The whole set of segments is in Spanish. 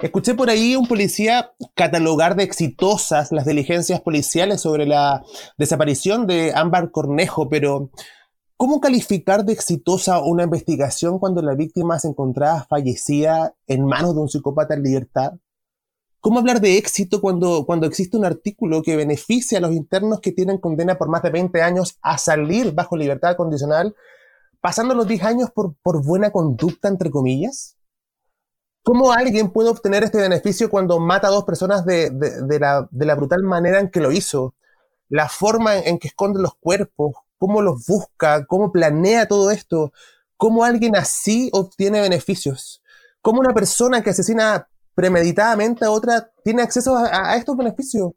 Escuché por ahí un policía catalogar de exitosas las diligencias policiales sobre la desaparición de Ámbar Cornejo, pero ¿cómo calificar de exitosa una investigación cuando la víctima se encontraba fallecida en manos de un psicópata en libertad? ¿Cómo hablar de éxito cuando, cuando existe un artículo que beneficia a los internos que tienen condena por más de 20 años a salir bajo libertad condicional, pasando los 10 años por, por buena conducta, entre comillas? ¿Cómo alguien puede obtener este beneficio cuando mata a dos personas de, la, brutal manera en que lo hizo? La forma en, que esconde los cuerpos, cómo los busca, cómo planea todo esto, cómo alguien así obtiene beneficios, cómo una persona que asesina premeditadamente a otra tiene acceso a estos beneficios.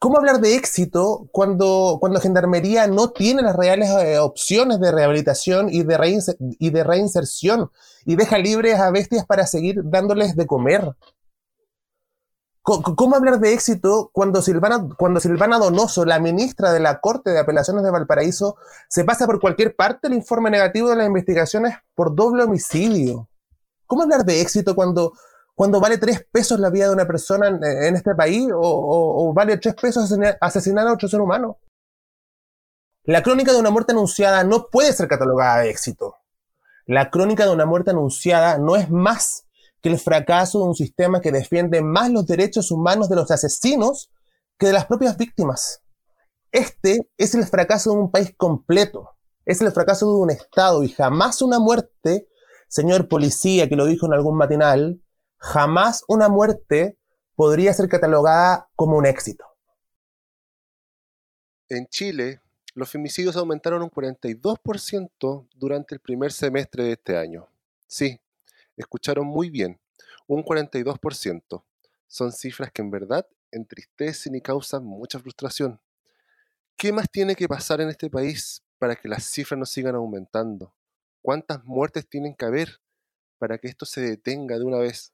¿Cómo hablar de éxito cuando, cuando Gendarmería no tiene las reales eh, opciones de rehabilitación y de, y de reinserción y deja libres a bestias para seguir dándoles de comer? ¿Cómo, hablar de éxito cuando Silvana, cuando Silvana Donoso, la ministra de la Corte de Apelaciones de Valparaíso, se pasa por cualquier parte el informe negativo de las investigaciones por doble homicidio? ¿Cómo hablar de éxito cuando cuando vale tres pesos la vida de una persona en, este país o, vale tres pesos asesinar a otro ser humano. La crónica de una muerte anunciada no puede ser catalogada de éxito. La crónica de una muerte anunciada no es más que el fracaso de un sistema que defiende más los derechos humanos de los asesinos que de las propias víctimas. Este es el fracaso de un país completo, es el fracaso de un Estado y jamás una muerte, señor policía que lo dijo en algún matinal, jamás una muerte podría ser catalogada como un éxito. En Chile, los femicidios aumentaron un 42% durante el primer semestre de este año. Sí, escucharon muy bien, un 42%. Son cifras que en verdad entristecen y causan mucha frustración. ¿Qué más tiene que pasar en este país para que las cifras no sigan aumentando? ¿Cuántas muertes tienen que haber para que esto se detenga de una vez?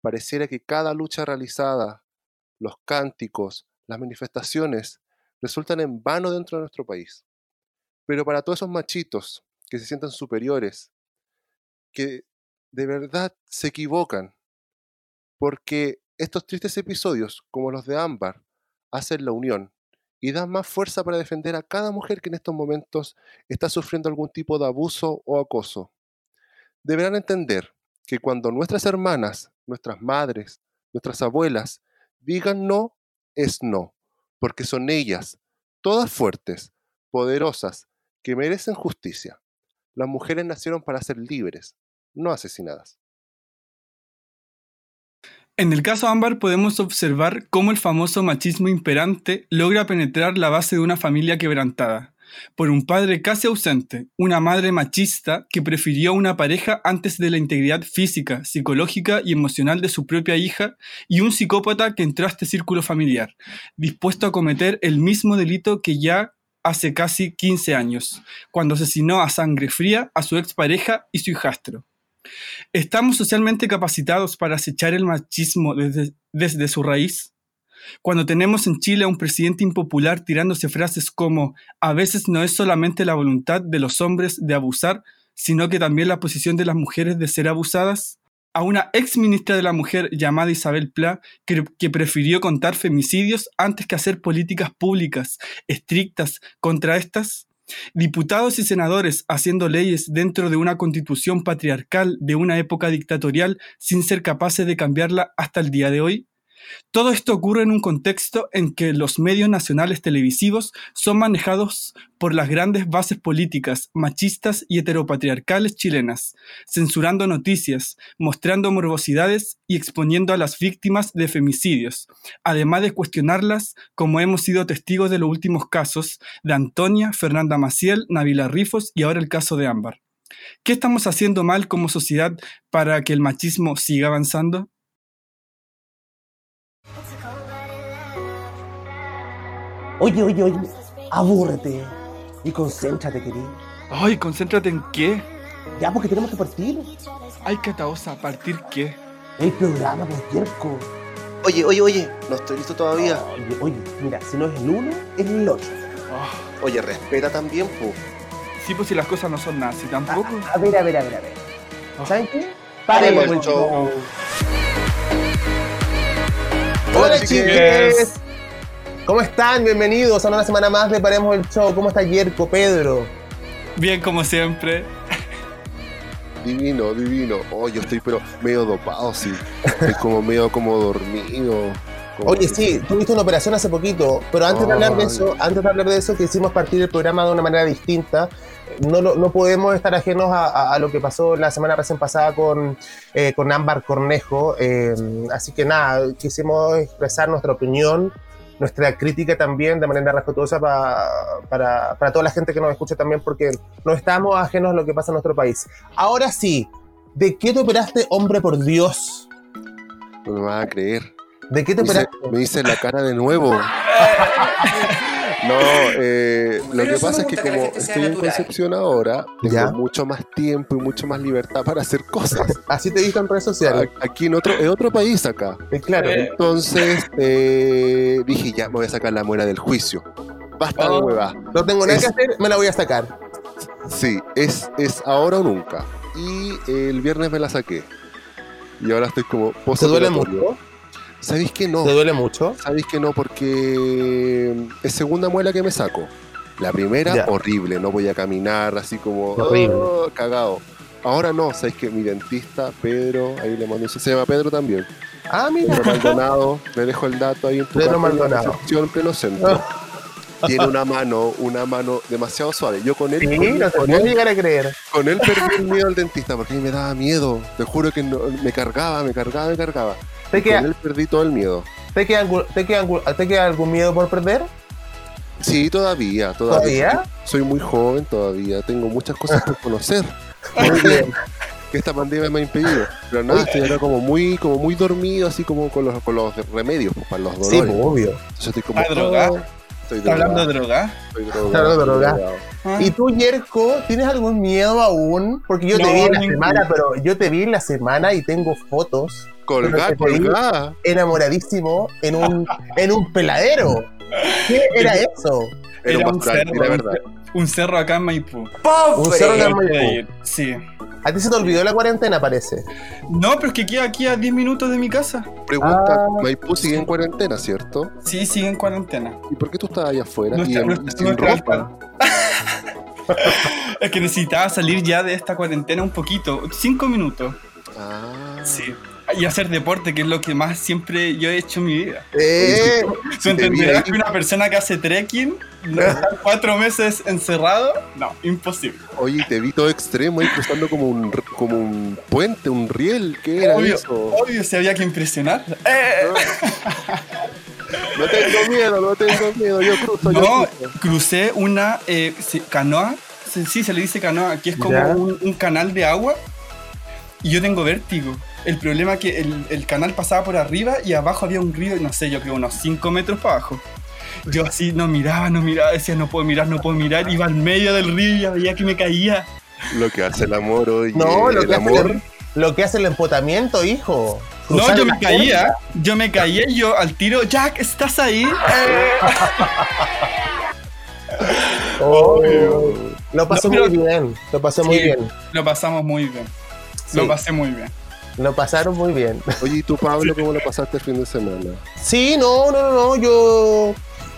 Pareciera que cada lucha realizada, los cánticos, las manifestaciones, resultan en vano dentro de nuestro país. Pero para todos esos machitos que se sientan superiores, que de verdad se equivocan, porque estos tristes episodios, como los de Ámbar, hacen la unión y dan más fuerza para defender a cada mujer que en estos momentos está sufriendo algún tipo de abuso o acoso. Deberán entender que cuando nuestras hermanas nuestras madres, nuestras abuelas, digan no, es no, porque son ellas, todas fuertes, poderosas, que merecen justicia. Las mujeres nacieron para ser libres, no asesinadas. En el caso Ámbar podemos observar cómo el famoso machismo imperante logra penetrar la base de una familia quebrantada, por un padre casi ausente, una madre machista que prefirió una pareja antes de la integridad física, psicológica y emocional de su propia hija, y un psicópata que entró a este círculo familiar, dispuesto a cometer el mismo delito que ya hace casi 15 años, cuando asesinó a sangre fría a su expareja y su hijastro. ¿Estamos socialmente capacitados para acechar el machismo desde, desde su raíz? Cuando tenemos en Chile a un presidente impopular tirándose frases como a veces no es solamente la voluntad de los hombres de abusar, sino que también la posición de las mujeres de ser abusadas, a una ex ministra de la mujer llamada Isabel Pla, que, que, prefirió contar femicidios antes que hacer políticas públicas estrictas contra estas, diputados y senadores haciendo leyes dentro de una constitución patriarcal de una época dictatorial sin ser capaces de cambiarla hasta el día de hoy, todo esto ocurre en un contexto en que los medios nacionales televisivos son manejados por las grandes bases políticas machistas y heteropatriarcales chilenas, censurando noticias, mostrando morbosidades y exponiendo a las víctimas de femicidios, además de cuestionarlas como hemos sido testigos de los últimos casos de Antonia, Fernanda Maciel, Navila Rifos y ahora el caso de Ámbar. ¿Qué estamos haciendo mal como sociedad para que el machismo siga avanzando? Oye, oye, oye, abúrrete y concéntrate, querido. Ay, concéntrate en qué? Ya, porque tenemos que partir. Ay, Cataosa, ¿partir qué? El programa, pues, Jerko. Oye, oye, oye, no estoy listo todavía. Oye, oye, mira, si no es el uno, es el otro. Ah. Oye, respeta también, pues. Sí, pues si las cosas no son nada, si tampoco. A, ver, a ver, a ver, a ver. Ah. ¿Saben qué? Paremos el show. Hola chiques. ¿Cómo están? Bienvenidos a una semana más de Paremos el Show. ¿Cómo está Yerko, Pedro? Bien, como siempre. Divino, divino. Oh, yo estoy pero medio dopado, sí. Estoy como medio como dormido. como Oye, que- sí, tuviste una operación hace poquito, pero antes de hablar de eso, antes de hablar de eso, quisimos partir el programa de una manera distinta. No, lo- no podemos estar ajenos a, a- a lo que pasó la semana recién pasada con, eh, con Ámbar Cornejo. eh, así que nada, quisimos expresar nuestra opinión, nuestra crítica también de manera respetuosa pa- para, para toda la gente que nos escucha también, porque no estamos ajenos a lo que pasa en nuestro país. Ahora sí, ¿de qué te operaste, hombre por Dios? No me vas a creer. ¿De qué te Me hice, operaste? me hice la cara de nuevo. No, eh, lo que pasa es que como estoy en. Concepción ahora, tengo Ya. mucho más tiempo y mucho más libertad para hacer cosas. Así te he visto en redes sociales. Aquí en otro, en otro país acá. Eh, claro. Entonces eh, dije, ya me voy a sacar la muela del juicio. Basta de Oh. hueva. No tengo nada Es- que hacer, me la voy a sacar. Sí, es, es ahora o nunca. Y el viernes me la saqué. Y ahora estoy como ¿Te duele mucho? ¿Sabéis que no? ¿Te duele mucho? ¿Sabéis que no? Porque es segunda muela que me saco. La primera, Ya. horrible. No voy a caminar así como. "Oh", cagado. Ahora no, sabéis que mi dentista, Pedro, ahí le mando un se llama Pedro también. Ah, mira. Pedro Maldonado, le dejo el dato ahí en tu Pedro Maldonado. Concepción, pleno centro. Tiene una mano, una mano demasiado suave. Yo con él, Sí, con, no él, llegar a creer. con él perdí el miedo al dentista porque me daba miedo. Te juro que no- me cargaba, me cargaba, me cargaba. ¿Te Con queda, él perdí todo el miedo. te queda, algún- te queda algún- te queda algún miedo por perder? Sí, todavía, todavía. ¿Todavía? Soy muy joven todavía, tengo muchas cosas por conocer. Muy bien. que esta pandemia me ha impedido. Pero nada, estoy ahora como muy, como muy dormido, así como con los, con los remedios pues, para los Sí, dolores. pues, obvio. Entonces estoy como. "Oh, Estoy ¿Está hablando de droga? estoy drogado, Está hablando de estoy droga. drogado". Ah. ¿Y tú, Yerko, tienes algún miedo aún? Porque yo te vi en la ningún- semana, pero yo te vi en la semana y tengo fotos Colgá, colgá. enamoradísimo en un, en un peladero. ¿Qué era eso? Era, Era un pastoral, cerro, era un verdad. Un cerro acá en Maipú. Un cerro de Puede Maipú. ir, Sí. A ti se te olvidó la cuarentena, parece. No, pero es que queda aquí a 10 minutos de mi casa. Pregunta: Ah. Maipú sigue en cuarentena, ¿cierto? Sí, sigue en cuarentena. ¿Y por qué tú estás allá afuera? Nuestra- y, y sin nuestra ropa. Es que necesitaba salir ya de esta cuarentena un poquito. Cinco minutos. Ah. Sí. Y hacer deporte, que es lo que más siempre yo he hecho en mi vida. Eh, ¿Se entenderá que una persona que hace trekking, no estar cuatro meses encerrado? No, imposible. Oye, te vi todo extremo ahí cruzando como un, como un puente, un riel. ¿Qué era Obvio, eso? obvio, si había que impresionar. ¡Eh! No tengo miedo, no tengo miedo. Yo cruzo, yo No, cruzo. crucé una eh, canoa, sí, se le dice canoa, que es como un, un canal de agua y yo tengo vértigo. El problema es que el, el canal pasaba por arriba y abajo había un río, no sé, yo creo unos 5 metros para abajo. Yo así no miraba, no miraba, decía no puedo mirar, no puedo mirar, iba al medio del río y veía que me caía. Lo que hace el amor hoy. no, lo el que, hace amor. el, lo que hace el empotamiento, hijo. No, yo me caía, yo me caía y yo al tiro, Jack, ¿estás ahí? Oh, lo pasó No, pero- muy bien, lo pasó muy bien, Lo pasamos muy bien, Sí. lo pasé muy bien. Lo pasaron muy bien. Oye, ¿y tú, Pablo, cómo lo pasaste el fin de semana? Sí, no, no, no, no, yo,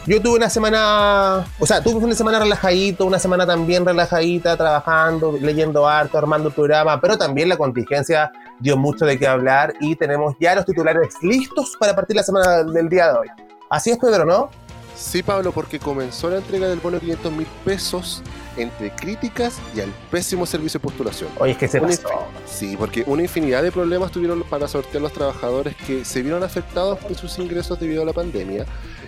yo tuve una semana, o sea, tuve una semana relajadito, una semana también relajadita, trabajando, leyendo harto, armando el programa, pero también la contingencia dio mucho de qué hablar y tenemos ya los titulares listos para partir la semana del día de hoy. Así es, Pedro, ¿no? Sí, Pablo, porque comenzó la entrega del bono de 500 mil pesos entre críticas y al pésimo servicio de postulación. Oye, es que se Una pasó. Sí, porque una infinidad de problemas tuvieron para sortear los trabajadores que se vieron afectados por sus ingresos debido a la pandemia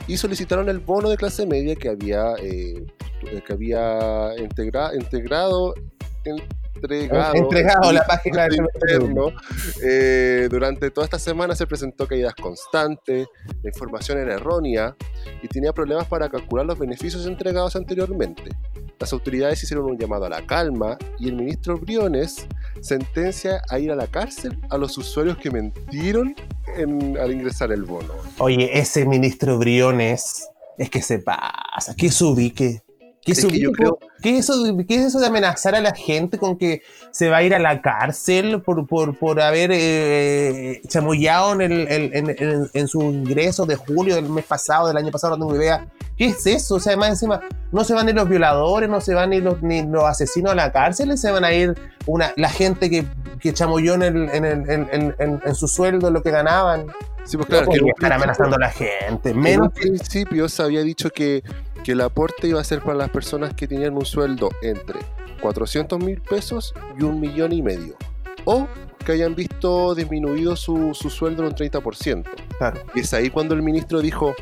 y solicitaron el bono de clase media que había, eh, que había integra- integrado, entregado, Entregado la página del interno. Eh, durante toda esta semana se presentó caídas constantes, la información era errónea y tenía problemas para calcular los beneficios entregados anteriormente. Las autoridades hicieron un llamado a la calma y el ministro Briones sentencia a ir a la cárcel a los usuarios que mentieron en- al ingresar el bono. Oye, ese ministro Briones es que se pasa, que se ubique. ¿Qué, Es que yo creo- ¿qué es eso, de- ¿Qué es eso de amenazar a la gente con que se va a ir a la cárcel por, por, por haber eh, chamullado en, el, en, en- en- en su ingreso de julio del mes pasado, del año pasado, no tengo idea? ¿Qué es eso? O sea, más encima, no se van ni los violadores, no se van ni los, ni los asesinos a la cárcel, se van a ir una, la gente que, que chamulló en, el, en, el- en- en- en- en su sueldo lo que ganaban. Sí, pues No claro, que estar amenazando a la gente. Menos En un principio se había dicho que, que el aporte iba a ser para las personas que tenían un sueldo entre 400 mil pesos y un millón y medio. O que hayan visto disminuido su, su sueldo en un 30%. Claro. Y es ahí cuando el ministro dijo,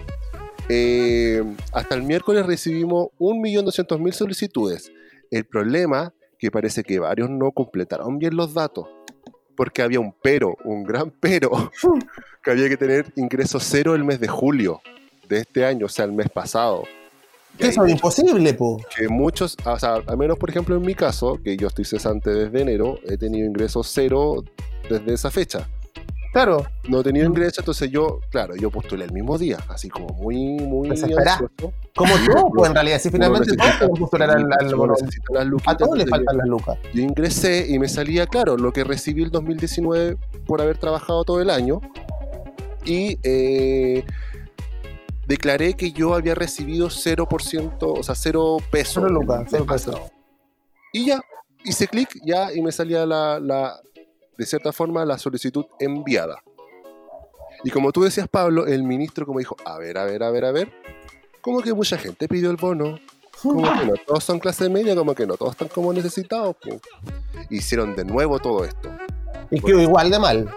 eh, hasta el miércoles recibimos 1.200.000 solicitudes. El problema que parece que varios no completaron bien los datos. Porque había un pero, un gran pero, que había que tener ingreso cero el mes de julio de este año, o sea, el mes pasado. Que eso es imposible, po. que muchos, o sea, al menos por ejemplo en mi caso, que yo estoy cesante desde enero, he tenido ingresos cero desde esa fecha. Claro. No he tenido ingreso, entonces yo, claro, yo postulé el mismo día, así como muy, muy Desesperado. Como todo, pues en realidad, si finalmente todos pueden postular al, A todos les faltan las lucas. yo, yo ingresé y me salía, claro, lo que recibí el 2019 por haber trabajado todo el año. Y eh, declaré que yo había recibido 0%, o sea, 0 pesos. Pasado. Y ya, hice clic, ya, y me salía la, la, de cierta forma, la solicitud enviada. Y como tú decías, Pablo, el ministro como dijo, a ver, a ver, a ver, a ver, como que mucha gente pidió el bono, como que no todos son clase media, como que no todos están como necesitados. po. Hicieron de nuevo todo esto. Y quedó igual de mal.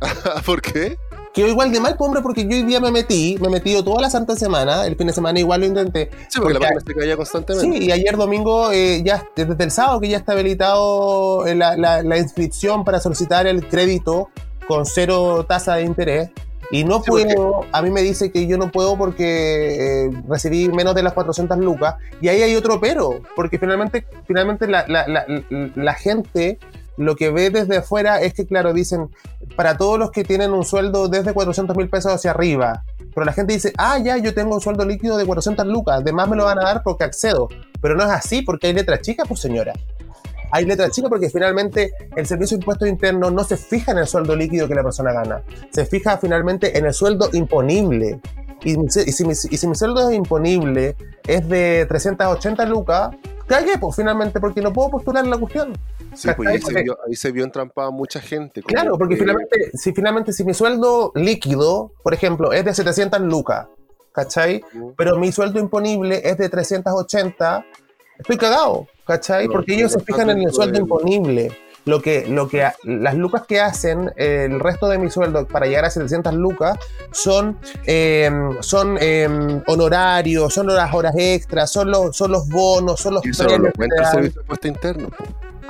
¿Por qué? Quedó igual de mal, pues, hombre, porque yo hoy día me metí, me he metido toda la santa semana, el fin de semana igual lo intenté. Sí, porque la Porque- página se caía constantemente. Sí, y ayer domingo, eh, ya desde el sábado que ya está habilitado eh, la, la- la inscripción para solicitar el crédito con cero tasa de interés. Y no Sí, puedo, a mí me dice que yo no puedo porque eh, recibí menos de las 400 lucas. Y ahí hay otro pero, porque finalmente, finalmente la, la- la- la gente lo que ve desde afuera es que, claro, dicen, para todos los que tienen un sueldo desde 400 mil pesos hacia arriba, pero la gente dice, ah, ya, yo tengo un sueldo líquido de 400 lucas, además me lo van a dar porque accedo. Pero no es así, porque hay letras chicas, pues señora. Hay letras chicas porque finalmente el Servicio de Impuestos Internos no se fija en el sueldo líquido que la persona gana, se fija finalmente en el sueldo imponible. Y, y si, mi, y si mi sueldo es imponible es de 380 lucas, cagué, pues finalmente, porque no puedo postular la cuestión. Sí, pues ahí se, vio, ahí se vio entrampada mucha gente. Claro, porque que- finalmente si, finalmente, si mi sueldo líquido, por ejemplo, es de 700 lucas, ¿cachai? Pero mi sueldo imponible es de 380, estoy cagado, ¿cachai? No, Porque ellos se fijan en el sueldo imponible. Lo que, lo que, las lucas que hacen, eh, el resto de mi sueldo para llegar a 700 lucas son, eh, son eh, honorarios, son las horas extras, son los, son los bonos, son los Y eso no lo cuenta el. Servicio de Puesto Interno.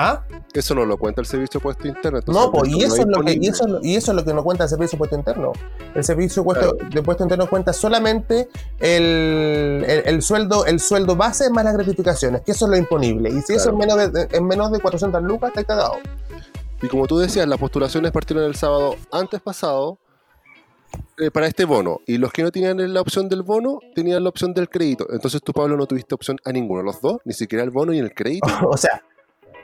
¿Ah? Eso no lo cuenta el Servicio de Puesto Interno. No, pues, y eso, es lo que, y, eso, y eso es lo que no cuenta el Servicio de Puesto Interno. El Servicio de Puesto, de Puesto Interno cuenta solamente el, el- el sueldo el sueldo base más las gratificaciones, que eso es lo imponible. Y si eso es menos de, en menos de 400 lucas, está cagado. Y como tú decías, las postulaciones partieron el sábado antes pasado eh, para este bono. Y los que no tenían la opción del bono, tenían la opción del crédito. Entonces tú, Pablo, no tuviste opción a ninguno de los dos, ni siquiera el bono ni el crédito. o sea,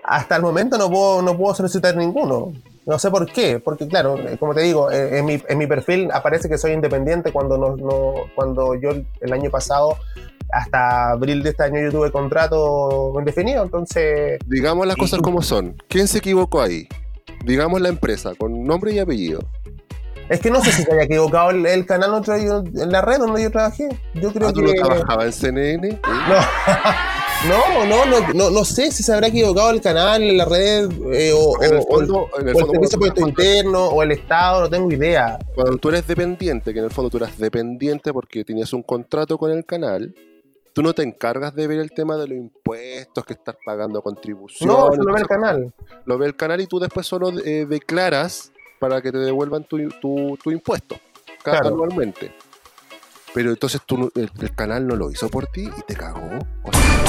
hasta el momento no puedo, no puedo solicitar ninguno. No sé por qué, porque claro, eh, como te digo, eh, en mi, en mi perfil aparece que soy independiente cuando, no, no- cuando yo el año pasado, hasta abril de este año, yo tuve contrato indefinido, entonces... Digamos las Y- cosas como son. ¿Quién se equivocó ahí? Digamos la empresa, con nombre y apellido. Es que no sé si se haya equivocado el, el canal otro, yo- en la red donde yo trabajé. Yo creo Ah, ¿Tú que... no trabajabas en CNN? No, no, no, no, no sé si se habrá equivocado el canal, la red, eh, o, En el o- o el, fondo, en el o el fondo, servicio puesto tú- interno, o el Estado, no tengo idea. cuando tú eres dependiente, que en el fondo tú eras dependiente porque tenías un contrato con el canal, tú no te encargas de ver el tema de los impuestos, que estás pagando contribuciones. No, eso lo ve el canal. Lo ve el canal y tú después solo eh, declaras para que te devuelvan tu, tu, tu impuesto cada Claro. anualmente. Pero entonces tú, no- el, el canal no lo hizo por ti y te cagó. O sea,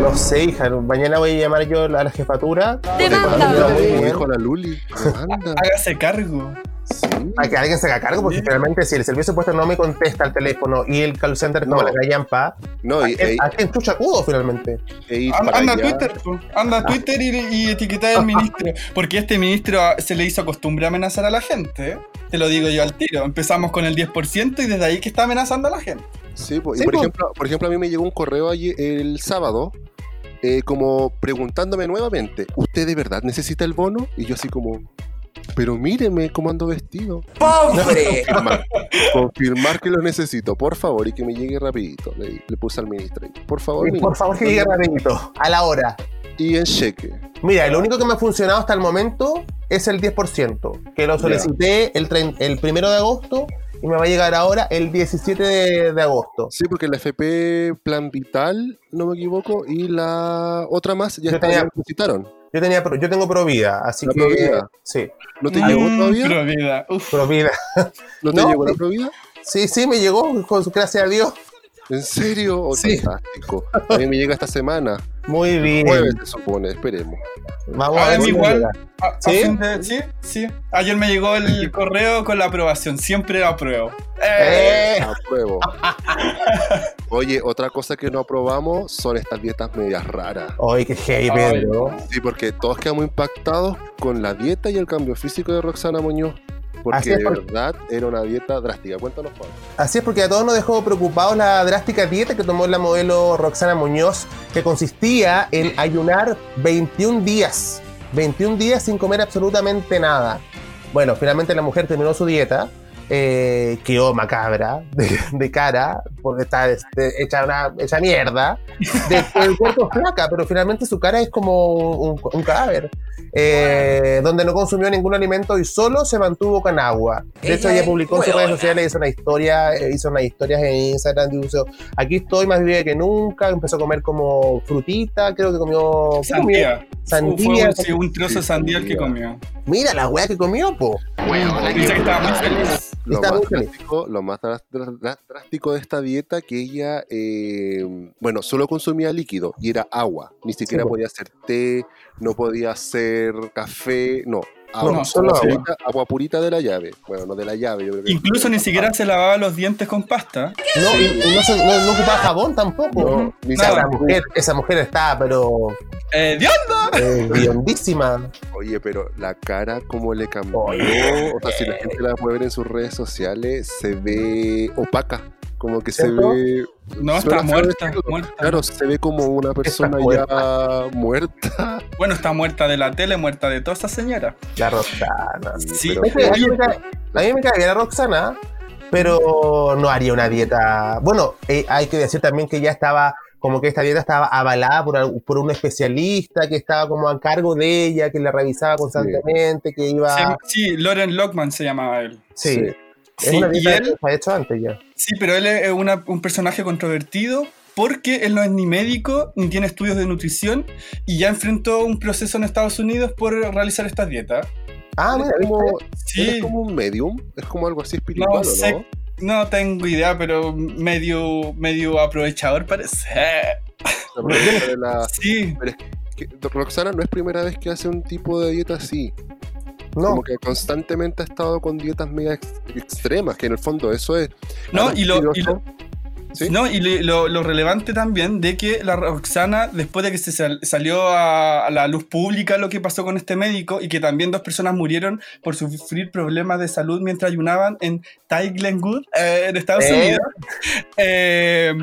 No sé, hija, mañana voy a llamar yo a la jefatura. Demanda. Como dijo la Luli, demanda. Hágase cargo. Sí, Para que alguien se haga cargo, porque Sí. finalmente si el servicio de puesto no me contesta el teléfono y el call center no, No. la callampa, No, ¿a y, ¿a quién chucha acudo finalmente? e Anda, anda a. Twitter, po. anda a Twitter y, y etiquetar al ministro. Porque este ministro se le hizo costumbre amenazar a la gente. Te lo digo yo al tiro. Empezamos con el 10% y desde ahí que está amenazando a la gente. Sí, po, y Sí, por, po. ejemplo, por ejemplo, a mí me llegó un correo ayer, el sábado, eh, como preguntándome nuevamente, ¿usted de verdad necesita el bono? Y yo así como, pero míreme cómo ando vestido. ¡Pobre! Confirmar, confirmar que lo necesito, por favor, y que me llegue rapidito. Le, le puse al ministro. ahí, Por favor, Y por favor que llegue rapidito, a la hora. Y en cheque. Mira, lo único que me ha funcionado hasta el momento es el 10%, que lo solicité el, trein- el primero de agosto y me va a llegar ahora el 17 de, de agosto. Sí, porque la FP Plan Vital, no me equivoco, y la otra más ya, está, tenía- ya. Yo tenía pro- yo tengo Provida, así ¿La que Provida? sí, ¿No te Mm, llegó todavía? pero vida, uf. Provida. ¿No te No, llegó la. Provida? Sí, sí, me llegó, gracias a Dios. ¿En serio? Oh, Sí. Fantástico. A mí me llega esta semana. Muy bien. Jueves se supone, esperemos. Vamos Ah, a ver igual. A- a ¿Sí? de- sí, sí. Ayer me llegó el correo con la aprobación. Siempre apruebo. Eh, Eh, Apruebo. Oye, otra cosa que no aprobamos son estas dietas medias raras. Oye, qué heavy, Ay, Pedro. Sí, porque todos quedamos impactados con la dieta y el cambio físico de Roxana Muñoz. Porque de porque- verdad era una dieta drástica. Cuéntanos, Juan. Así es porque a todos nos dejó preocupados la drástica dieta que tomó la modelo Roxana Muñoz, que consistía en ayunar 21 días. 21 días sin comer absolutamente nada. Bueno, finalmente la mujer terminó su dieta, eh, quedó macabra, de, de cara, porque está este, hecha, una, hecha mierda, de, el cuerpo es flaca, pero finalmente su cara es como un, un cadáver. eh, donde no consumió ningún alimento y solo se mantuvo con agua. De hecho, Ella publicó en sus redes sociales, hizo una historia, eh, hizo unas historias en Instagram, dijo, aquí estoy más viva que nunca, empezó a comer como frutita, creo que comió... Sandía. Sandía. Fue un, sí, un trozo de sandía el que comió. Mira la weá que comió, po. Dice que estaba muy feliz. Lo Está más, drástico, lo más drás- drás- drás- drástico de esta dieta que ella, eh, bueno, solo consumía líquido y era agua. Ni siquiera po. podía hacer té, no podía hacer café, no. Agua, No, solo agua. purita, agua purita de la llave. Bueno, no de la llave. Yo creo que Incluso ni siquiera se lavaba los dientes con pasta. No, y, y no, se- no- no ocupaba jabón tampoco. No, ni esa, mujer, esa mujer está, pero Eh, ¡Dios! eh, biondísima. Oye, pero la cara como le cambió, Oye. o sea, si la gente la puede ver en sus redes sociales, se ve opaca, como que se ve... No, está muerta, decirlo, muerta. Claro, se ve como una persona ya muerta. Bueno, está muerta de la tele, muerta de toda esa señora. La Roxana. Sí, pero- Es que a, mí me cae, la Roxana, pero no haría una dieta. Bueno, eh, hay que decir también que ya estaba, como que esta dieta estaba avalada por, por un especialista que estaba como a cargo de ella, que la revisaba constantemente, que iba. llama- sí, Loren Lockman se llamaba él. Sí, Sí. Es Sí, una y dieta él- que se ha hecho antes ya. Sí, pero él es una- un personaje controvertido porque él no es ni médico ni tiene estudios de nutrición y ya enfrentó un proceso en Estados Unidos por realizar estas dietas. Ah, mira, es como, Sí, es como un medium, es como algo así espiritual, no ¿o sé, no tengo idea, pero medio, medio aprovechador parece. La Sí, que Roxana no es primera vez que hace un tipo de dieta así. No. Como que constantemente ha estado con dietas mega ex- extremas, que en el fondo eso es. No, y lo- y curioso, ¿sí? No, y lo, lo relevante también de que la Roxana, después de que se sal- salió a, a la luz pública lo que pasó con este médico y que también dos personas murieron por sufrir problemas de salud mientras ayunaban en Ty Glenwood, eh, en Estados ¿Eh? Unidos, eh,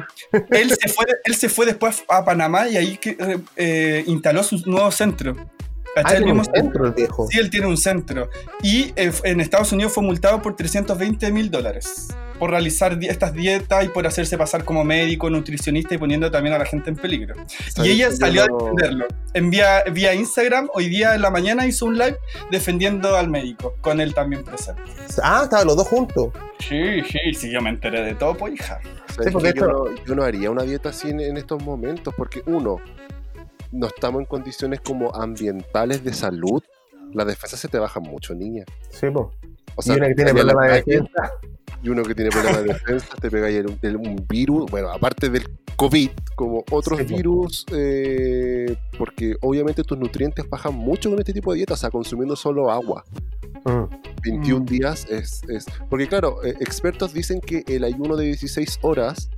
él, se fue, él se fue después a Panamá y ahí que, instaló su nuevo centro. Ah, ¿Cachai? El tiene un mismo centro el viejo. Sí, él tiene un centro. Y eh, en Estados Unidos fue multado por 320 mil dólares por realizar di- estas dietas y por hacerse pasar como médico, nutricionista y poniendo también a la gente en peligro. Y ¿Sabes ella salió a defenderlo. En vía, vía Instagram, hoy día en la mañana hizo un live defendiendo al médico, con él también presente. Ah, estaban los dos juntos. Sí, sí, sí, yo me enteré de todo, pues hija. ¿Sabes Sí, porque que yo, esto- no, yo no haría una dieta así en, en estos momentos, porque uno, no estamos en condiciones como ambientales de salud. Las defensas se te bajan mucho, niña. Sí, po. O y una que tiene problemas de defensa. y uno que tiene problemas de defensa, te pega el, el- un virus, bueno, aparte del COVID, como otros Sí, po. virus, eh, porque obviamente tus nutrientes bajan mucho con este tipo de dieta, o sea, consumiendo solo agua. Mm. 21 Mm. días es, es- Porque claro, eh, expertos dicen que el ayuno de 16 horas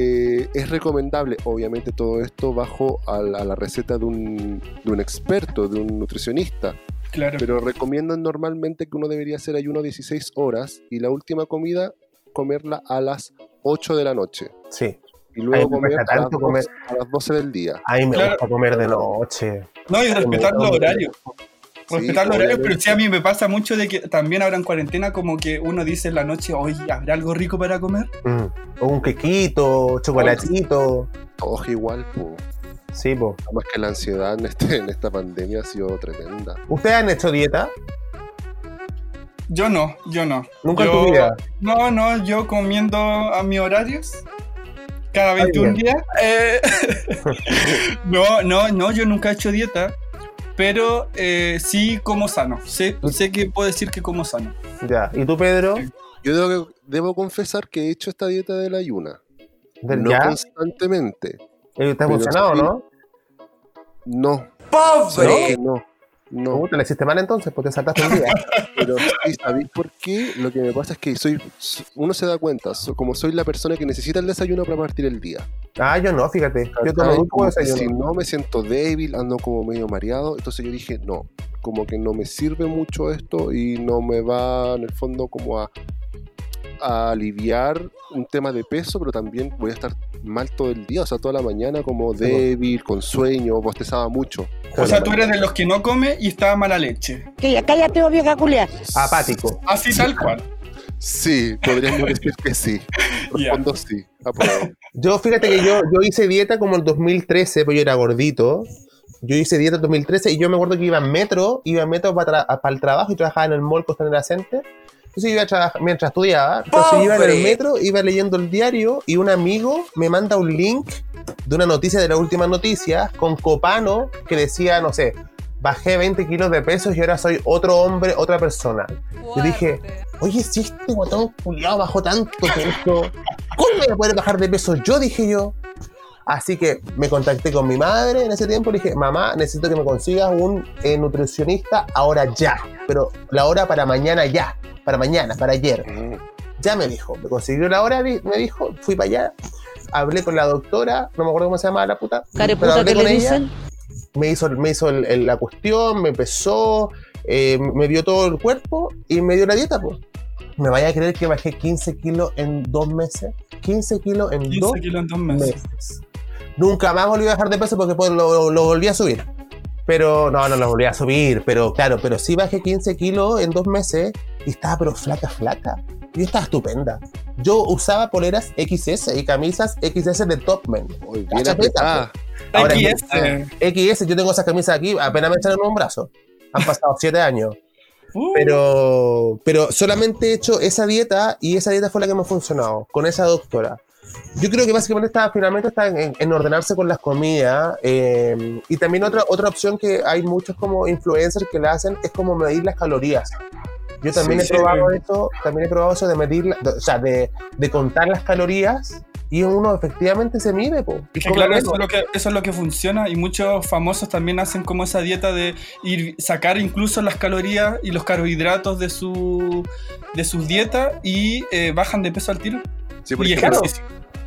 eh, es recomendable, obviamente todo esto bajo a la, a la receta de un, de un experto, de un nutricionista, Claro. pero recomiendan normalmente que uno debería hacer ayuno 16 horas y la última comida comerla a las 8 de la noche Sí. y luego comer a las, tanto 12, comer. a las 12 del día. A mí me Claro. gusta comer de noche. No, y respetar los horarios. Respetar los horarios, pero sí a mí me pasa mucho de que también ahora en cuarentena como que uno dice en la noche, oye, ¿habrá algo rico para comer? Mm. O un quequito, chocolatito. Todos igual, po. Sí, po. Además que la ansiedad en, este, en esta pandemia ha sido tremenda. ¿Ustedes han hecho dieta? Yo no, yo no. Nunca en Yo- tu vida. No, no, yo comiendo a mis horarios. Cada 21 bien. días. eh, no, no, no, yo nunca he hecho dieta. Pero eh, sí como sano. Sé, sé que puedo decir que como sano. Ya. ¿Y tú, Pedro? Yo debo, que- debo confesar que he hecho esta dieta del ayuna. ¿Del no ya? constantemente. ¿Te ha funcionado, no? No. ¿Sabes que no? No. Te la hiciste mal entonces, porque saltaste un día. Pero sí, ¿sabéis por qué? Lo que me pasa es que soy. Uno se da cuenta, so- como soy la persona que necesita el desayuno para partir el día. ah, yo no, fíjate. Yo tomo muy poco desayuno. Si no me siento débil, ando como medio mareado. Entonces yo dije, no, como que no me sirve mucho esto y no me va en el fondo como a, a aliviar un tema de peso, pero también voy a estar mal todo el día, o sea, toda la mañana como débil, con sueño, bostezaba mucho. O sea, tú eres de los que no come y está mala leche. Que ya cállate, oh, vieja culia. Apático. Así tal cual. Sí, podríamos decir que sí. Respondo sí. apruebo. Yo, fíjate que yo, yo hice dieta como en 2013, pues yo era gordito. Yo hice dieta en 2013 y yo me acuerdo que iba en metro, iba en metro para, el trabajo y trabajaba en el mall Costanera Center. Entonces yo iba a trabajar mientras estudiaba. Entonces yo iba en el metro, iba leyendo el diario y un amigo me manda un link de una noticia de las últimas noticias con Copano que decía, no sé, bajé 20 kilos de peso y ahora soy otro hombre, otra persona. Yo dije, oye, si este guatón culiado bajó tanto peso, ¿cómo voy a poder bajar de peso yo? Dije yo. Así que me contacté con mi madre en ese tiempo. Le dije, mamá, necesito que me consigas un eh, nutricionista ahora ya. Pero la hora para mañana ya. Para mañana, para ayer. Mm. Ya me dijo. Me consiguió la hora, me dijo, fui para allá. Hablé con la doctora, no me acuerdo cómo se llama la puta. pero hablé con ella dicen. me hizo, me hizo el- el- la cuestión, me pesó, eh, me vio todo el cuerpo y me dio la dieta, pues. ¿Me vaya a creer que bajé 15 kilos en dos meses? 15 kilos en 15 dos kilos en dos meses. meses. Nunca más volví a bajar de peso porque pues, lo, lo volví a subir. Pero no, no lo volví a subir, pero claro, pero sí bajé 15 kilos en dos meses y estaba pero flaca, flaca. Yo estaba estupenda. Yo usaba poleras XS y camisas XS de Topman. Ahora es, eh, XS, yo tengo esas camisas aquí, apenas me echan en un brazo. Han pasado siete años. uh, Pero, pero solamente he hecho esa dieta y esa dieta fue la que me ha funcionado, con esa doctora. Yo creo que básicamente está, finalmente está en, en ordenarse con las comidas. eh, y también otra, otra opción que hay muchos como influencers que la hacen es como medir las calorías. Yo también Sí, he probado sí. eso, también he probado eso de medir, o sea, de, de contar las calorías y uno efectivamente se mide, po. Y Que claro, eso es, lo que, eso es lo que funciona y muchos famosos también hacen como esa dieta de ir sacar incluso las calorías y los carbohidratos de su de sus dietas y eh, bajan de peso al tiro. Sí, por ejemplo,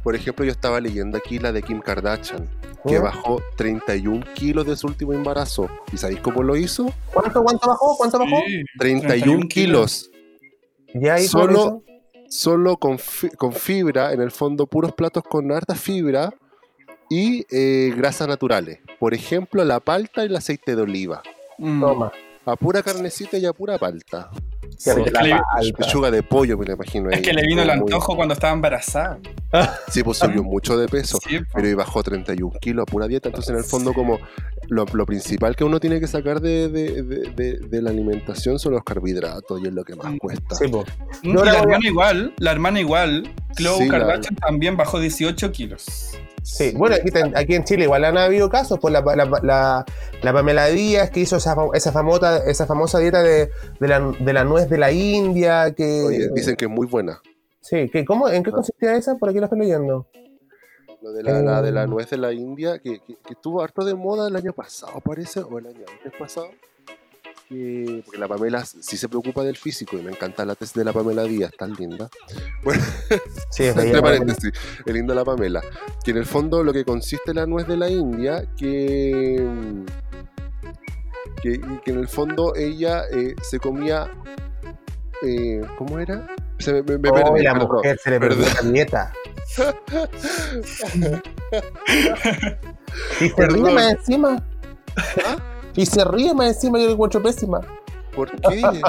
por ejemplo, yo estaba leyendo aquí la de Kim Kardashian, que ¿Mm? bajó 31 kilos de su último embarazo. ¿Y sabéis cómo lo hizo? ¿Cuánto, cuánto bajó? ¿Cuánto bajó? Sí, 31 kilos. Ya ahí Solo-. Solo con, fi- con fibra, en el fondo puros platos con harta fibra y eh, grasas naturales. Por ejemplo, la palta y el aceite de oliva. Mm. Toma. A pura carnecita y a pura palta. Rica es que la le-. Pechuga de pollo, me imagino. Es ahí, que le vino el muy- antojo cuando estaba embarazada. Sí, pues subió mucho de peso. Sí, pero y bajó 31 kilos a pura dieta. Entonces, en el fondo, como lo, lo principal que uno tiene que sacar de, de- de- de- de la alimentación son los carbohidratos y es lo que más Mm. cuesta. Sí, y la hermana igual, la hermana igual, Khloe Sí, la- Kardashian también bajó 18 kilos. Sí, bueno, aquí, en Chile igual han habido casos, pues la, la, la- la Pamela Díaz que hizo esa, esa, famosa, esa famosa dieta de, de, la, de la nuez de la India, que... Oye, dicen que es muy buena. Sí, que, ¿cómo, ¿en qué consistía esa? Por aquí la estoy leyendo. Lo de la, la de la Eh. nuez de la India, que, que, que estuvo harto de moda el año pasado, parece, o el año antes pasado. Que- porque la Pamela sí se preocupa del físico y me encanta la test de la Pamela Díaz, tan linda. Bueno, Sí, entre paréntesis, es linda la Pamela. Que en el fondo lo que consiste la nuez de la India, que. que, que en el fondo ella eh, se comía. eh, ¿Cómo era? Se me, me- me Oh, perdí, la perdón. mujer se le perdió la dieta. y se Perdón. ríe más encima. ¿Ah? Y se ríe más encima, yo lo encuentro pésima. ¿Por qué?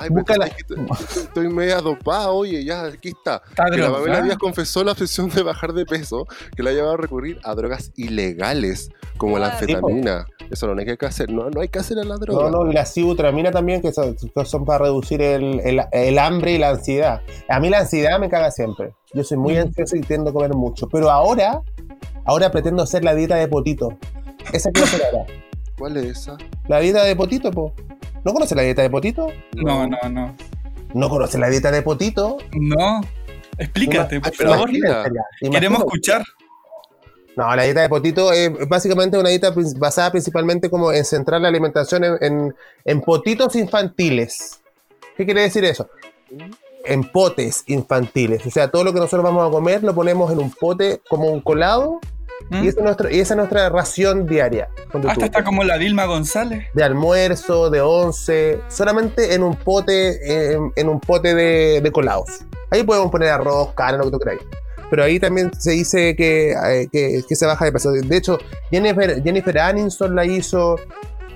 Ay, que estoy, estoy media dopada, oye, ya, aquí está. Está Que la Pamela. Díaz confesó la obsesión de bajar de peso, que la ha llevado a recurrir a drogas ilegales, como la Ah, anfetamina. Eso no hay que hacer, no, no hay que hacer a la No, droga. no, y la sibutramina también, que son, que son para reducir el, el- el hambre y la ansiedad. A mí la ansiedad me caga siempre. Yo soy muy Mm. ansioso y tiendo a comer mucho. Pero ahora, ahora pretendo hacer la dieta de potito. Esa quiero hacer ahora. ¿Cuál es esa? La dieta de potito, po. ¿No conoces la dieta de potito? No, no, no. ¿No conoces la dieta de potito? No. Explícate, por pero favor. Queremos escuchar. No, la dieta de potito es básicamente una dieta basada principalmente como en centrar la alimentación en, en- en potitos infantiles. ¿Qué quiere decir eso? En potes infantiles. O sea, todo lo que nosotros vamos a comer lo ponemos en un pote como un colado ¿Mm? y, esa es nuestra, y esa es nuestra ración diaria. Hasta tú. está como la Vilma González. De almuerzo, de once, solamente en un pote, en, en un pote de, de colados. Ahí podemos poner arroz, carne, lo que tú queráis. Pero ahí también se dice que, eh, que, que se baja de peso. De hecho, Jennifer, Jennifer Aniston la hizo.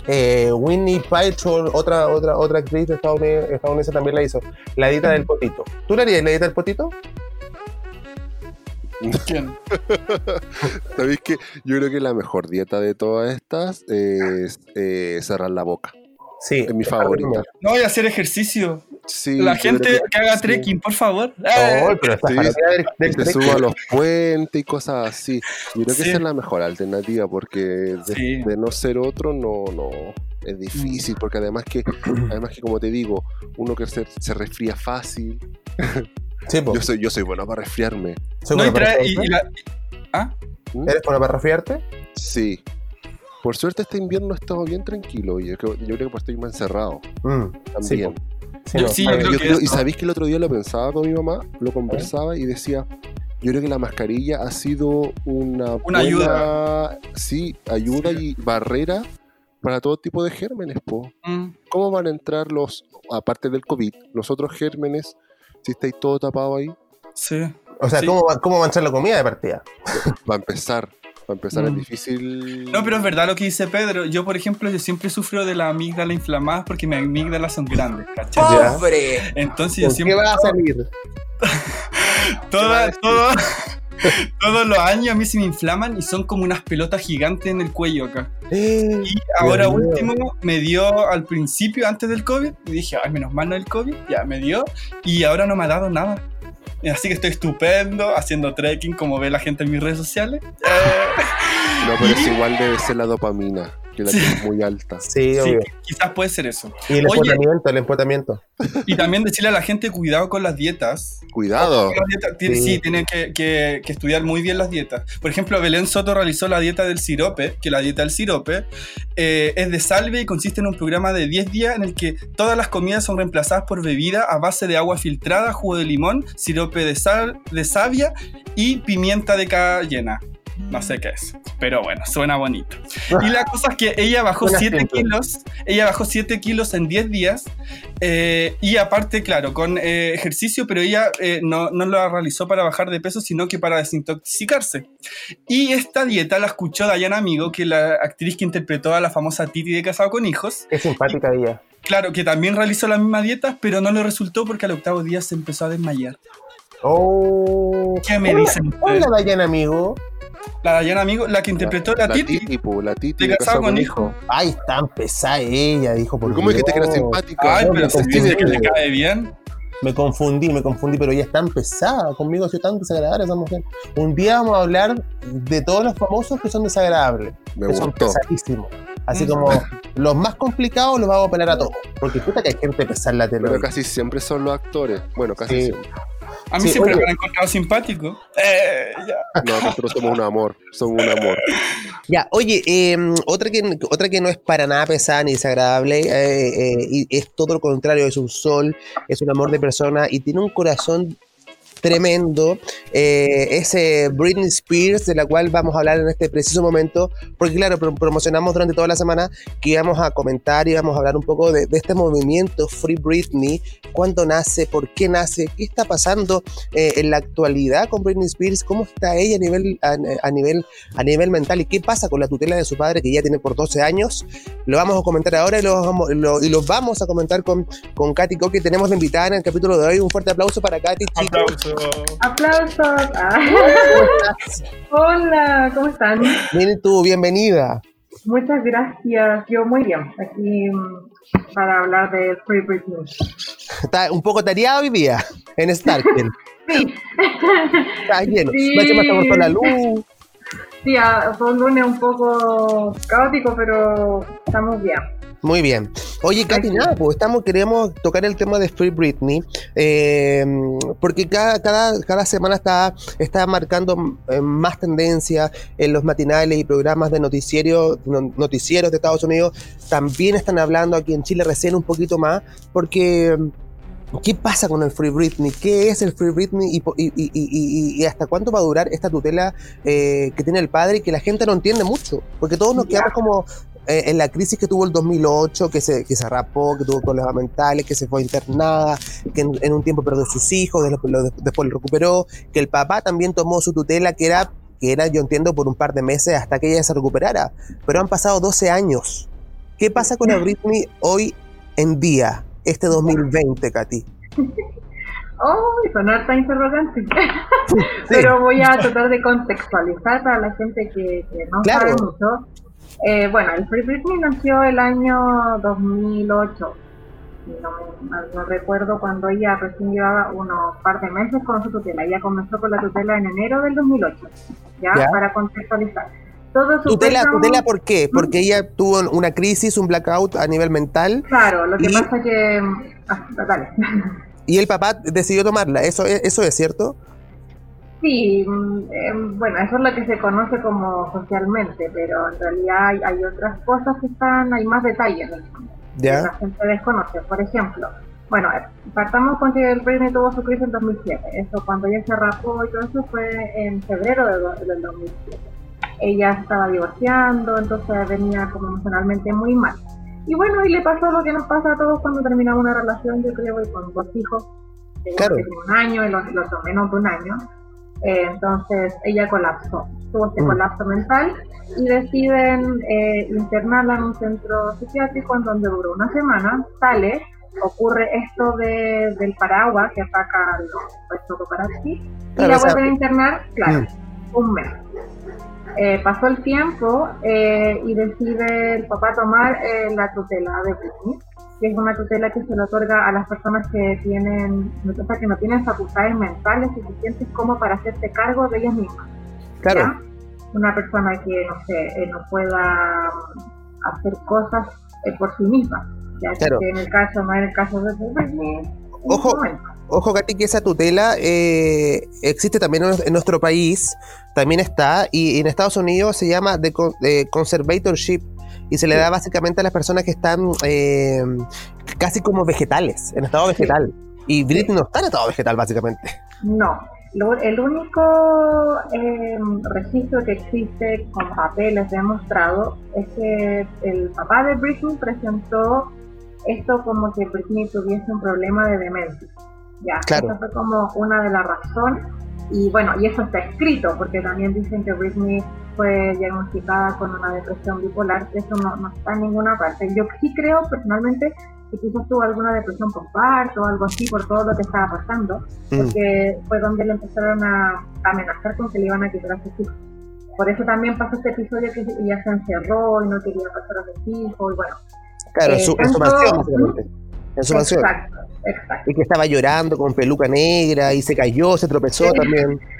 eh, Winnie Paltrow, otra, otra, otra actriz estadounidense, estadounidense también la hizo. La dieta del potito. ¿Tú le harías la dieta del potito? ¿Quién? ¿Sabéis que yo creo que la mejor dieta de todas estas es eh, cerrar la boca? Sí. Es mi favorita. No voy a hacer ejercicio. Sí, la gente creo que, haga sí. trekking, por favor. Oh, pero esta Sí, del Se suba a los puentes y cosas así. Yo creo que esa es la mejor alternativa porque de, Sí. de no ser otro no, no es difícil porque además que además que como te digo uno que se, se resfría fácil. Sí. Yo soy yo soy bueno para resfriarme. Soy no, y bueno para trae- y- resfriarte. y la-. ¿Eres bueno para resfriarte? Sí. Por suerte este invierno ha estado bien tranquilo. Yo creo, yo creo que estoy más encerrado Mm, también. po. Sí, Yo no, sí, está yo bien. creo Yo que creo- y sabéis que el otro día lo pensaba con mi mamá, lo conversaba y decía, yo creo que la mascarilla ha sido una, Una buena- sí, ayuda y barrera para todo tipo de gérmenes, po. Mm, ¿Cómo van a entrar los, aparte del COVID, los otros gérmenes si estáis todo tapado ahí? sí. O sea, Sí. ¿cómo, va- ¿cómo va a entrar la comida de partida? Va a empezar, va a empezar Mm. es difícil. No, pero es verdad lo que dice Pedro. Yo, por ejemplo, yo siempre sufro de la amígdala inflamada porque mis amígdalas son grandes, ¿cachai? Ya. Entonces yo ¿Con qué siempre... va a salir? toda- todo- todos los años a mí se me inflaman y son como unas pelotas gigantes en el cuello acá. Eh, Y ahora mío. último me dio al principio, antes del COVID, y dije, ay, menos mal no el COVID, ya me dio, y ahora no me ha dado nada. Así que estoy estupendo, haciendo trekking, como ve la gente en mis redes sociales. Eh, No, pero es igual debe ser la dopamina, que la muy alta. Sí, sí, obvio. quizás puede ser eso. Y el Oye. empotamiento, el empotamiento. Y también decirle a la gente, cuidado con las dietas. Cuidado. Las dietas, tiene- Sí. sí, tienen que, que- que estudiar muy bien las dietas. Por ejemplo, Belén Soto realizó la dieta del sirope, que la dieta del sirope eh, es de salve y consiste en un programa de 10 días en el que todas las comidas son reemplazadas por bebida a base de agua filtrada, jugo de limón, sirope de sal, de savia y pimienta de cayena. No sé qué es, pero bueno, suena bonito. Y la cosa es que ella bajó Suena 7 simple. kilos, ella bajó 7 kilos en 10 días eh, y aparte, claro, con eh, ejercicio, pero ella eh, no, no lo realizó para bajar de peso, sino que para desintoxicarse. Y esta dieta la escuchó Diana Amigo, que es la actriz que interpretó a la famosa Titi de Casado con Hijos. Es simpática ella. Claro, que también realizó la misma dieta, pero no le resultó porque al octavo día se empezó a desmayar. Oh. ¿Qué me Hola- dicen Hola? Dayan, amigo. La Diana Amigo, la que interpretó a la, Titi. po, la titi de Casado con Hijos. Ay, tan pesada ella, dijo por ¿Cómo dijiste que era simpática? Ay, no, pero se dice que le cae bien. Me confundí, me confundí, pero ella es tan pesada. Conmigo ha sido tan desagradable esa mujer. Un día vamos a hablar de todos los famosos que son desagradables. Me que son pesadísimos. Así Mm. como los más complicados los vamos a pelar a todos. Porque puta que hay gente pesada en la tele. Pero casi siempre son los actores. Bueno, casi Sí. siempre. A mí Sí, siempre oye. me han encontrado simpático. Eh, ya. No, nosotros somos un amor. Somos un amor. Ya, oye, eh, otra, que, otra que no es para nada pesada ni desagradable, eh, eh, y es todo lo contrario, es un sol, es un amor de persona y tiene un corazón tremendo, eh, es eh, Britney Spears, de la cual vamos a hablar en este preciso momento, porque claro, pro- promocionamos durante toda la semana que íbamos a comentar y íbamos a hablar un poco de, este movimiento Free Britney, cuándo nace, por qué nace, qué está pasando eh, en la actualidad con Britney Spears, cómo está ella a nivel, a, nivel a nivel mental y qué pasa con la tutela de su padre que ya tiene por 12 años. Lo vamos a comentar ahora y lo vamos, a comentar con, con Katy Coque. Tenemos de invitada en el capítulo de hoy. Un fuerte aplauso para Katy, chicos. Aplauso. Aplausos. Ah. Hola, ¿cómo están? Bien, tú, bienvenida. Muchas gracias. Yo muy bien. Aquí mm, para hablar de Free Britney. Está un poco tareado hoy día en Starken. Sí, Está lleno. Sí. Me ha hecho más cortó la luz. sí, ah, fue un lunes un poco caótico, pero estamos bien. Muy bien. Oye, Katy, nada, pues estamos, queremos tocar el tema de Free Britney, eh, porque cada, cada, cada semana está, está marcando eh, más tendencia en los matinales y programas de noticiero, no- noticieros de Estados Unidos. También están hablando aquí en Chile recién un poquito más, porque ¿qué pasa con el Free Britney? ¿Qué es el Free Britney y, y- hasta cuánto va a durar esta tutela eh, que tiene el padre y que la gente no entiende mucho? Porque todos nos quedamos como eh, en la crisis que tuvo el 2008, que se, que se rapó, que tuvo problemas mentales, que se fue internada, que en, en un tiempo perdió sus hijos, después lo, después lo recuperó, que el papá también tomó su tutela, que era, que era, yo entiendo, por un par de meses hasta que ella se recuperara. Pero han pasado 12 años. ¿Qué pasa con la Britney hoy en día, este 2020, Katy? Oh, son harta interrogante. Pero voy a tratar de contextualizar para la gente que, que no Claro. sabe mucho. Eh, bueno, el Free Britney nació el año 2008. Si no, no recuerdo cuando ella recién llevaba unos par de meses con su tutela. Ella comenzó con la tutela en enero del 2008. ¿Ya? Ya. Para contextualizar. Todo su ¿Tutela, préstamo- tutela por qué? Porque ella tuvo una crisis, un blackout a nivel mental Claro, lo que Y- pasa que... ah, dale. y el papá decidió tomarla. ¿Eso es, eso es cierto? Sí, mm, eh, bueno, eso es lo que se conoce como socialmente, pero en realidad hay, hay otras cosas que están, hay más detalles fondo, que ¿Ya? la gente desconoce. Por ejemplo, bueno, eh, partamos con que el Britney tuvo su crisis en 2007. Eso cuando ella se rapó y todo eso fue en febrero de del 2007. Ella estaba divorciando, entonces venía como emocionalmente muy mal. Y bueno, y le pasó lo que nos pasa a todos cuando terminamos una relación, yo creo, y con dos hijos, de Claro. un año y los, los menos de un año. Eh, entonces ella colapsó, tuvo este Mm. colapso mental y deciden eh, internarla en un centro psiquiátrico en donde duró una semana, sale, ocurre esto de, del paraguas que ataca al puesto para sí y Claro, la o sea- vuelven a internar, claro, Mm. un mes. Eh, pasó el tiempo eh, y decide el papá tomar eh, la tutela de Britney, que es una tutela que se le otorga a las personas que tienen, o sea, que no tienen facultades mentales suficientes como para hacerse cargo de ellas mismas. Claro. ¿ya? Una persona que, no sé, eh, no pueda mm, hacer cosas eh, por sí misma. Ya Claro. que en el caso, no en el caso de Britney, Ojo. momento. Ojo, Katy, que esa tutela eh, existe también en, nuestro país, también está, y en Estados Unidos se llama de, conservatorship, y se le da básicamente a las personas que están eh, casi como vegetales, en estado vegetal. Y Britney no está en estado vegetal, básicamente. No, lo- el único eh, registro que existe con papeles demostrado es que el papá de Britney presentó esto como que Britney tuviese un problema de demencia. Ya, Claro. esa fue como una de las razones. Y bueno, y eso está escrito, porque también dicen que Britney fue diagnosticada con una depresión bipolar, eso no, no está en ninguna parte. Yo sí creo personalmente que quizás tuvo alguna depresión por parto o algo así por todo lo que estaba pasando Mm. porque fue donde le empezaron a amenazar con que le iban a quitar a sus hijos. Por eso también pasó este episodio que ella se encerró y no quería pasar a sus hijos, y bueno. Claro, Eh, su, en su tanto- mansión. En su mansión. Exacto, Exacto. Y que estaba llorando con peluca negra y se cayó, se tropezó Sí. también.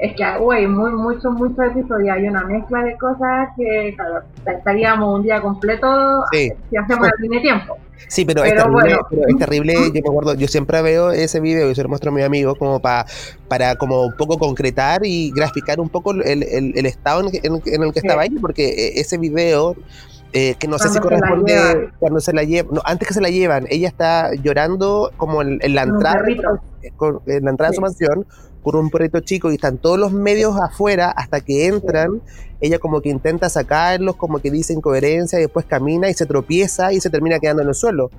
Es que, güey, muy, mucho, mucho episodio. Hay una mezcla de cosas que, claro, estaríamos un día completo Sí. si hacemos línea de tiempo. Sí, pero, es terrible, bueno. pero es terrible, yo me acuerdo, yo siempre veo ese video y se lo muestro a mis amigos como pa- para como un poco concretar y graficar un poco el, el- el estado en, en- en el que Sí. estaba ahí, porque eh, ese video, eh, que no sé si corresponde cuando se la llevan, no, antes que se la llevan, ella está llorando como en, en la entrada, con- en la entrada de su mansión con un perrito chico y están todos los medios afuera hasta que entran. Ella como que intenta sacarlos, como que dice incoherencia y después camina y se tropieza y se termina quedando en el suelo.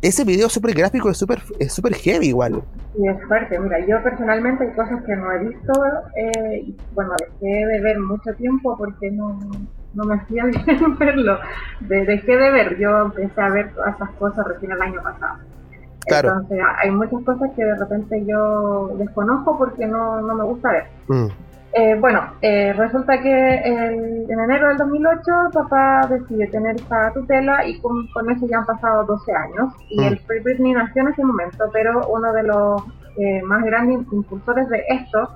Ese video súper gráfico, es súper es súper heavy igual. Y es fuerte. Mira, yo personalmente hay cosas que no he visto. eh, bueno, dejé de ver mucho tiempo porque no, no me hacía bien verlo. De- dejé de ver. Yo empecé a ver todas esas cosas recién el año pasado. Claro. Entonces, hay muchas cosas que de repente yo desconozco porque no, no me gusta ver. Mm. Eh, bueno, eh, resulta que en enero del 2008 papá decide tener esta tutela y con, con eso ya han pasado 12 años. Y Mm. el Free Britney nació en ese momento, pero uno de los eh, más grandes impulsores de esto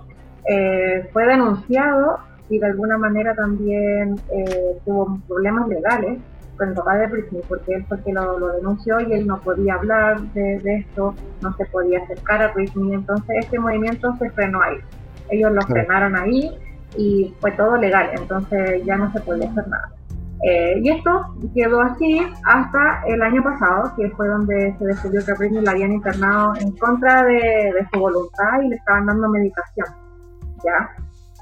eh, fue denunciado y de alguna manera también eh, tuvo problemas legales con el papá de Britney, porque él fue que lo, lo denunció y él no podía hablar de, de esto, no se podía acercar a Britney, entonces este movimiento se frenó ahí. Ellos lo frenaron ahí y fue todo legal, entonces ya no se podía hacer nada. Eh, y esto quedó así hasta el año pasado, que fue donde se descubrió que a Britney la habían internado en contra de, de su voluntad y le estaban dando medicación. ¿ya?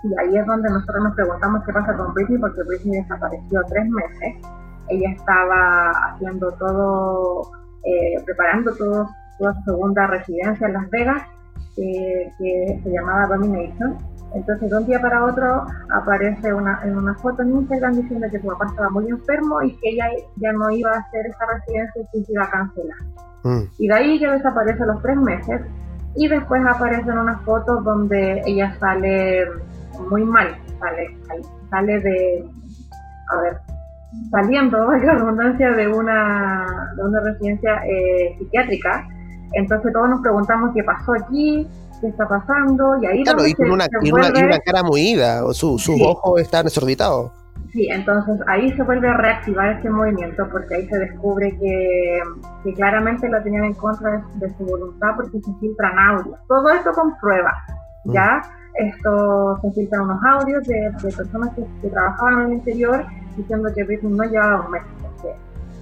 Y ahí es donde nosotros nos preguntamos qué pasa con Britney, porque Britney desapareció tres meses. Ella estaba haciendo todo, eh, preparando todo, toda su segunda residencia en Las Vegas, eh, que se llamaba Domination. Entonces, de un día para otro aparece una, en una foto en Instagram diciendo que su papá estaba muy enfermo y que ella ya no iba a hacer esa residencia y que se iba a cancelar. Mm. Y de ahí ella desaparece los tres meses y después aparecen unas fotos donde ella sale muy mal, sale, sale de, a ver, saliendo, la redundancia, de una, de una residencia eh, psiquiátrica. Entonces todos nos preguntamos qué pasó aquí, qué está pasando, y ahí Claro, y con una, se y una, y una cara muy ida, o su- sus Sí. ojos están. Sí, entonces ahí se vuelve a reactivar este movimiento porque ahí se descubre que, que claramente lo tenían en contra de, de su voluntad porque se filtran audios. Todo esto con pruebas, ¿ya? Esto se filtran unos audios de, personas que, trabajaban en el interior diciendo que Britney no llevaba un mes. porque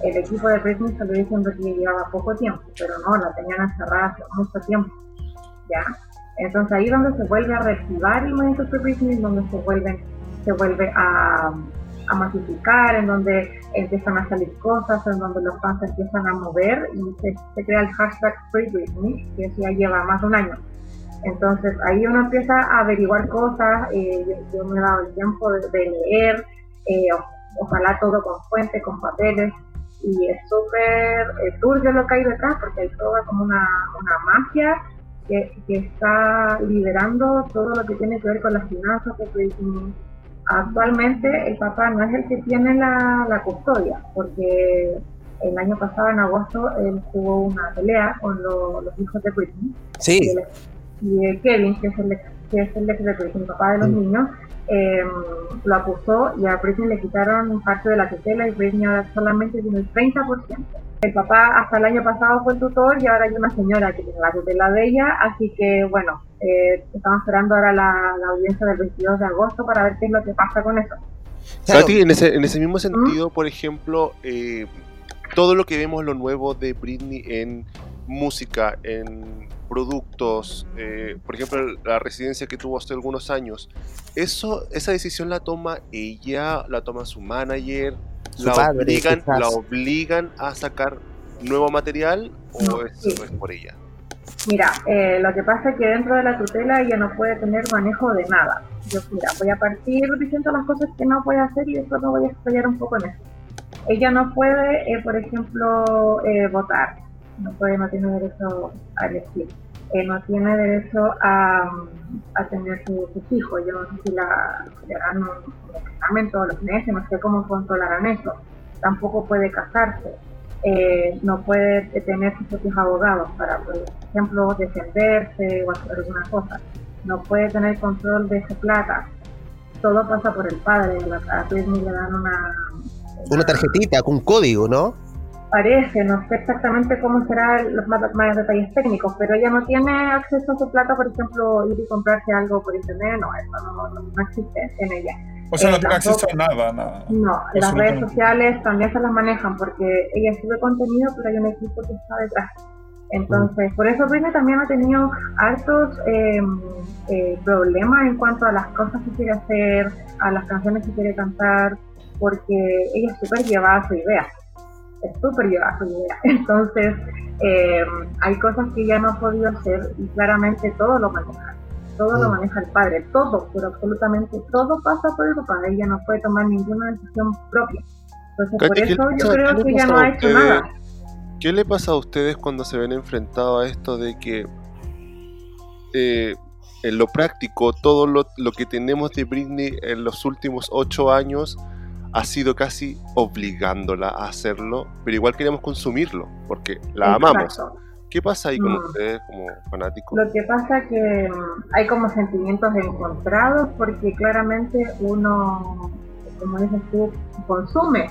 El equipo de Britney salió diciendo que llevaba poco tiempo, pero no, la tenían encerrada hace mucho tiempo, ¿ya? Entonces ahí es donde se vuelve a reactivar el movimiento de Britney, donde se vuelven se vuelve a, a masificar, en donde empiezan a salir cosas, en donde los fans empiezan a mover y se, crea el hashtag Free Britney, que ya lleva más de un año. Entonces ahí uno empieza a averiguar cosas, eh, yo, yo me he dado el tiempo de, de leer, eh, o- ojalá todo con fuentes, con papeles, y es súper turbio lo que hay detrás, porque hay toda como una, una mafia que, que está liderando todo lo que tiene que ver con las finanzas de Britney, Actualmente el papá no es el que tiene la, la custodia, porque el año pasado, en agosto, él tuvo una pelea con lo- los hijos de Britney. Y, Sí, y eh, Kevin, que es el ex, que es el ex de el papá de los Mm. niños, eh, lo acusó y a Britney le quitaron parte de la tutela y Britney ahora solamente tiene el 30%. El papá hasta el año pasado fue el tutor y ahora hay una señora que tiene la tutela de ella, así que bueno, eh, estamos esperando ahora la, la audiencia del 22 de agosto para ver qué es lo que pasa con eso. claro. Katy, en ese, en ese mismo sentido, por ejemplo, eh, todo lo que vemos, lo nuevo de Britney en música, en productos, eh, por ejemplo, la residencia que tuvo hace algunos años, eso, esa decisión la toma ella, la toma su manager, Su la padre, obligan, quizás. la obligan a sacar nuevo material o No, eso sí. no es por ella. Mira, eh, lo que pasa es que dentro de la tutela ella no puede tener manejo de nada. Yo, mira, voy a partir diciendo las cosas que no puede hacer y después me voy a explayar un poco en eso. Ella no puede, eh, por ejemplo, eh, votar. No puede, no tiene derecho a elegir. Eh, no tiene derecho a, a tener su- sus hijos. Yo no sé si la, le un, un examen todos los meses, no sé cómo controlarán eso. Tampoco puede casarse. eh, no puede tener sus propios abogados para, por ejemplo, defenderse o hacer alguna cosa. No puede tener control de su plata. Todo pasa por el padre. A Britney le dan una, una tarjetita con un código, ¿no? Parece, no sé exactamente cómo serán los más, detalles técnicos, pero ella no tiene acceso a su plata, por ejemplo, ir y comprarse algo por internet, no, eso no, no, existe en ella. O sea, no eh, tiene acceso a nada, nada. No, las redes sociales también se las manejan porque ella sube contenido, pero hay un equipo que está detrás. Entonces, por eso Britney también ha tenido hartos em, eh, problemas en cuanto a las cosas que quiere hacer, a las canciones que quiere cantar, porque ella es súper llevada a su idea es súper llevada su idea. Entonces, eh, hay cosas que ya no ha podido hacer y claramente todo lo maneja. Todo lo mm. maneja el padre, todo, pero absolutamente todo pasa por el papá. Ella no puede tomar ninguna decisión propia. Entonces, por eso yo creo que ya no ha hecho nada. ¿Qué le pasa a ustedes cuando se ven enfrentados a esto de que eh, en lo práctico todo lo, lo, que tenemos de Britney en los últimos ocho años ha sido casi obligándola a hacerlo, pero igual queremos consumirlo, porque la amamos. ¿Qué pasa ahí con mm. ustedes como fanáticos? Lo que pasa es que mm, hay como sentimientos encontrados, porque claramente uno, como dices tú, consume.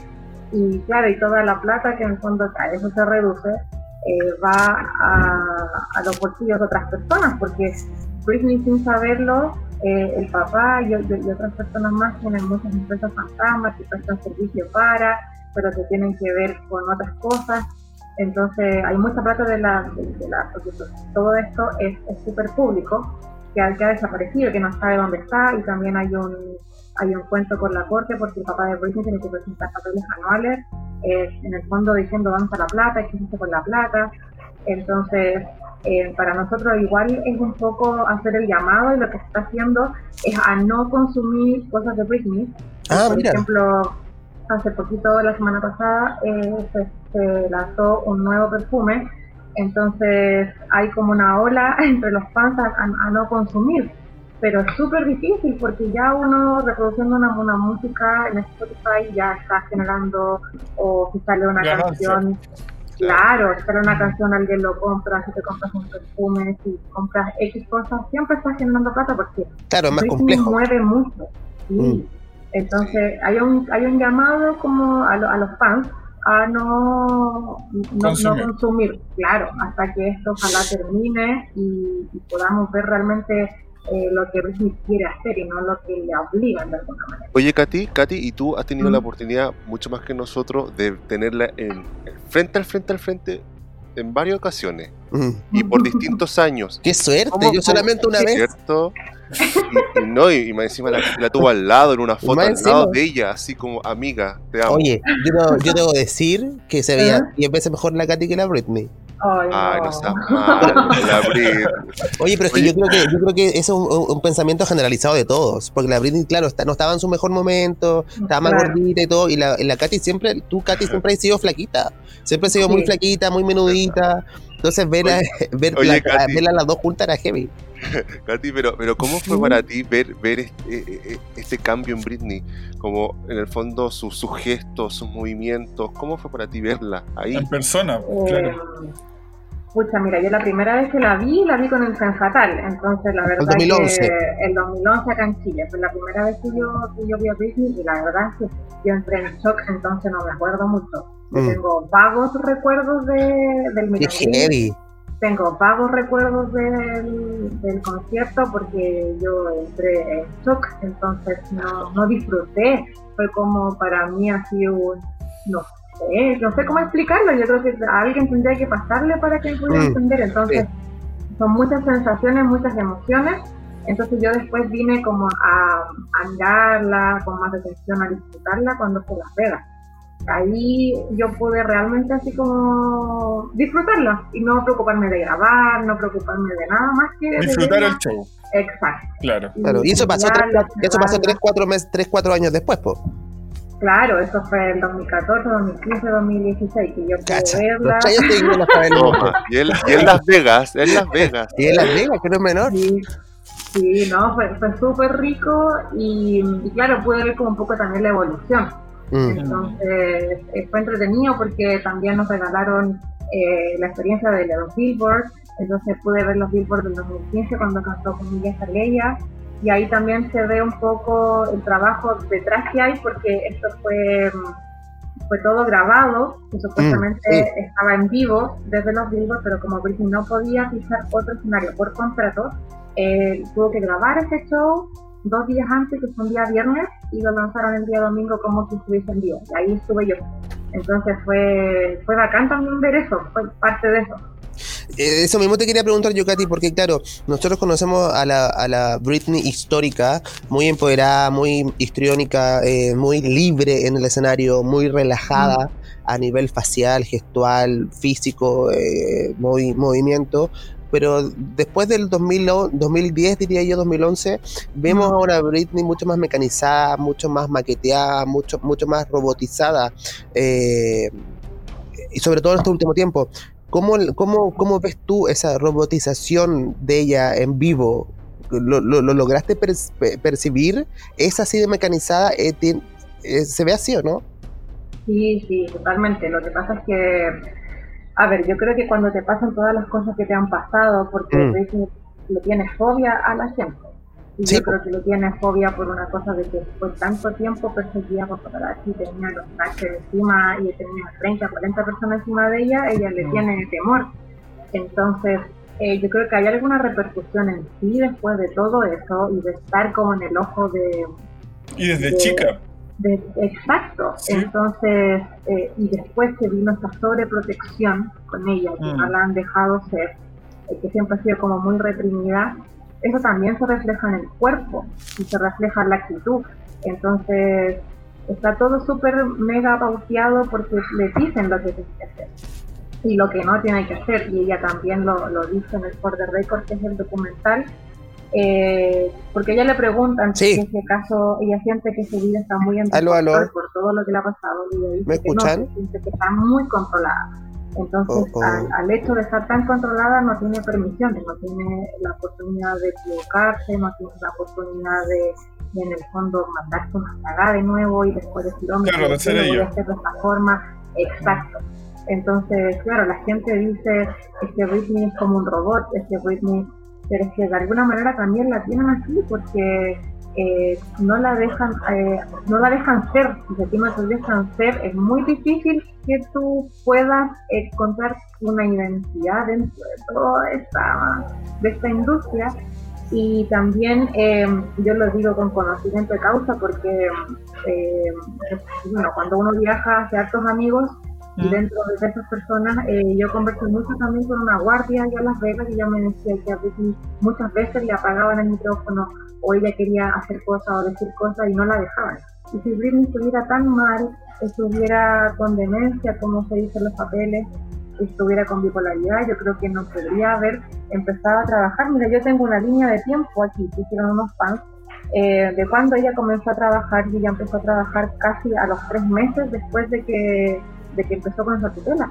Y claro, y toda la plata que en el fondo cae, eso se reduce, eh, va a, a los bolsillos de otras personas, porque Britney sin saberlo eh, el papá y, otras personas más tienen muchas empresas fantasmas que prestan servicio para, pero que tienen que ver con otras cosas. Entonces hay mucha plata de la, de, la porque todo esto es súper público, que, ha desaparecido, que no sabe dónde está y también hay un hay un cuento con la corte porque el papá de Britney tiene que presentar papeles anuales, eh, en el fondo diciendo dónde está la plata, qué hace con la plata. Entonces, eh, para nosotros igual es un poco hacer el llamado y lo que se está haciendo es a no consumir cosas de Britney. Ah, Por ejemplo, hace poquito, la semana pasada, eh, se, lanzó un nuevo perfume, entonces hay como una ola entre los fans a, no consumir. Pero es súper difícil porque ya uno reproduciendo una, una música en Spotify ya está generando o si sale una canción Claro, espera una canción, alguien lo compra, si te compras un perfume, si compras X cosas, siempre estás generando plata porque claro, es más complejo. mueve mucho. Mm. Entonces, hay un, hay un llamado como a, a los fans a no, no, consumir. claro, hasta que esto ojalá termine y podamos ver realmente eh, lo que Britney quiere hacer y no lo que le obligan de alguna manera. Oye, Katy, Katy, y tú has tenido la oportunidad, mucho más que nosotros, de tenerla en, frente al frente al frente en varias ocasiones y por distintos años. ¡Qué suerte! Yo solamente una vez. ¿Cierto? Y, no, y, más encima la, tuvo al lado en una foto al lado de ella, así como amiga, te amo. Oye, yo, yo debo decir que se veía 10 veces mejor la Katy que la Britney. Ay, no, está mal, la Britney. Oye, pero es que yo creo que yo creo que eso es un, pensamiento generalizado de todos, porque la Britney, claro, está, no estaba en su mejor momento, estaba más gordita y todo, y la, la Katy siempre, tú Katy siempre has sido flaquita, siempre has sido muy flaquita, muy menudita, entonces verla, ver, verla las dos juntas era heavy. Katy, pero, pero ¿cómo fue para ti ver, ver este, este, cambio en Britney? Como en el fondo sus, sus gestos, sus movimientos, ¿cómo fue para ti verla ahí? En persona, eh, claro. Pucha, mira, yo la primera vez que la vi, la vi con el Fatal, entonces la verdad el 2011. que el 2011 acá en Chile, fue la primera vez que yo, que yo vi a Britney y la verdad es que yo entré en shock, entonces no me acuerdo mucho. Mm. Tengo vagos recuerdos de, del heavy tengo vagos recuerdos del, del, concierto porque yo entré en shock, entonces no, no disfruté. Fue como para mí así un, no sé, no sé cómo explicarlo. Yo creo que a alguien tendría que pasarle para que pudiera mm, entender. Entonces, son muchas sensaciones, muchas emociones. Entonces yo después vine como a, a mirarla con más atención, a disfrutarla cuando se Las Vegas ahí yo pude realmente así como disfrutarlo y no preocuparme de grabar, no preocuparme de nada más que disfrutar el show. Exacto. Claro. Y, eso pasó, tres, eso pasó tres, cuatro meses, tres, cuatro años después, pues. Claro, eso fue en 2014, 2015, 2016, que yo pude verla. y, en, y en Las Vegas, en Las Vegas. Y en Las Vegas, que no es menor. Sí, no, fue, fue súper rico y, y, claro, pude ver como un poco también la evolución Mm. Entonces eh, fue entretenido porque también nos regalaron eh, la experiencia de los Billboard, entonces pude ver los Billboard del 2015 cuando cantó con Miguel Zaleya y ahí también se ve un poco el trabajo detrás que hay porque esto fue fue todo grabado y supuestamente mm, estaba en vivo desde los Billboard, pero como Britney no podía pisar otro escenario por contrato, eh, tuvo que grabar ese show dos días antes, que fue un día viernes, y lo lanzaron el día domingo como si estuviese en vivo. Y ahí estuve yo. Entonces fue, fue bacán también ver eso, fue parte de eso. Eh, eso mismo te quería preguntar yo, Katy, porque claro, nosotros conocemos a la, a la Britney histórica, muy empoderada, muy histriónica, eh, muy libre en el escenario, muy relajada a nivel facial, gestual, físico, eh, movimiento. Pero después del 2010, diría yo, 2011, vemos ahora a Britney mucho más mecanizada, mucho más maqueteada, mucho, mucho más robotizada. y sobre todo en este último tiempo. ¿Cómo, cómo, cómo ves tú esa robotización de ella en vivo? ¿Lo, lo, lograste percibir? ¿Es así de mecanizada? Eh, eh, ¿Se ve así o no? Sí, sí, totalmente. Lo que pasa es que, a ver, yo creo que cuando te pasan todas las cosas que te han pasado, porque mm. le tienes fobia a la y yo creo que le tiene fobia por una cosa de que por tanto tiempo perseguía por paparazzi, tenía los taxes encima y tenía 30, 40 personas encima de ella, ella le mm. tiene temor. Entonces, eh, yo creo que hay alguna repercusión en sí después de todo eso y de estar como en el ojo de... Y desde chica. exacto. Entonces, eh, y después que vino esta sobreprotección con ella, que mm. no la han dejado ser, eh, que siempre ha sido como muy reprimida, eso también se refleja en el cuerpo y se refleja en la actitud. Entonces, está todo súper mega pauteado porque le dicen lo que tiene que hacer y lo que no tiene que hacer. Y ella también lo, lo dice en el For the Record, que es el documental. Eh, porque ella le preguntan si en ese caso ella siente que su vida está muy en por todo lo que le ha pasado y ella dice ¿Me escuchan? que, que está muy controlada entonces, oh, oh. Al, hecho de estar tan controlada, no tiene permisiones, no tiene la oportunidad de equivocarse, no tiene la oportunidad de, en el fondo, mandarse una cagada de nuevo y después decir, hombre, claro, de hacer de esta forma. Exacto. Entonces, claro, la gente dice, este Britney es como un robot, este Britney, pero es que de alguna manera también la tienen así porque eh, no la dejan eh, no la dejan ser si te dejan ser es muy difícil que tú puedas encontrar una identidad dentro de toda esta de esta industria. Y también eh, yo lo digo con conocimiento de causa porque bueno cuando uno viaja hace hartos amigos y dentro de esas personas, eh, yo conversé mucho también con una guardia allá en Las Vegas y ella me decía que a veces, muchas veces le apagaban el micrófono o ella quería hacer cosas o decir cosas y no la dejaban. Y si Britney estuviera tan mal, estuviera con demencia, como se dice en los papeles, estuviera con bipolaridad, yo creo que no podría haber empezado a trabajar. Mira, yo tengo una línea de tiempo aquí, que hicieron unos fans, eh, de cuando ella comenzó a trabajar y ella empezó a trabajar casi a los tres meses después de que de que empezó con esa tutela.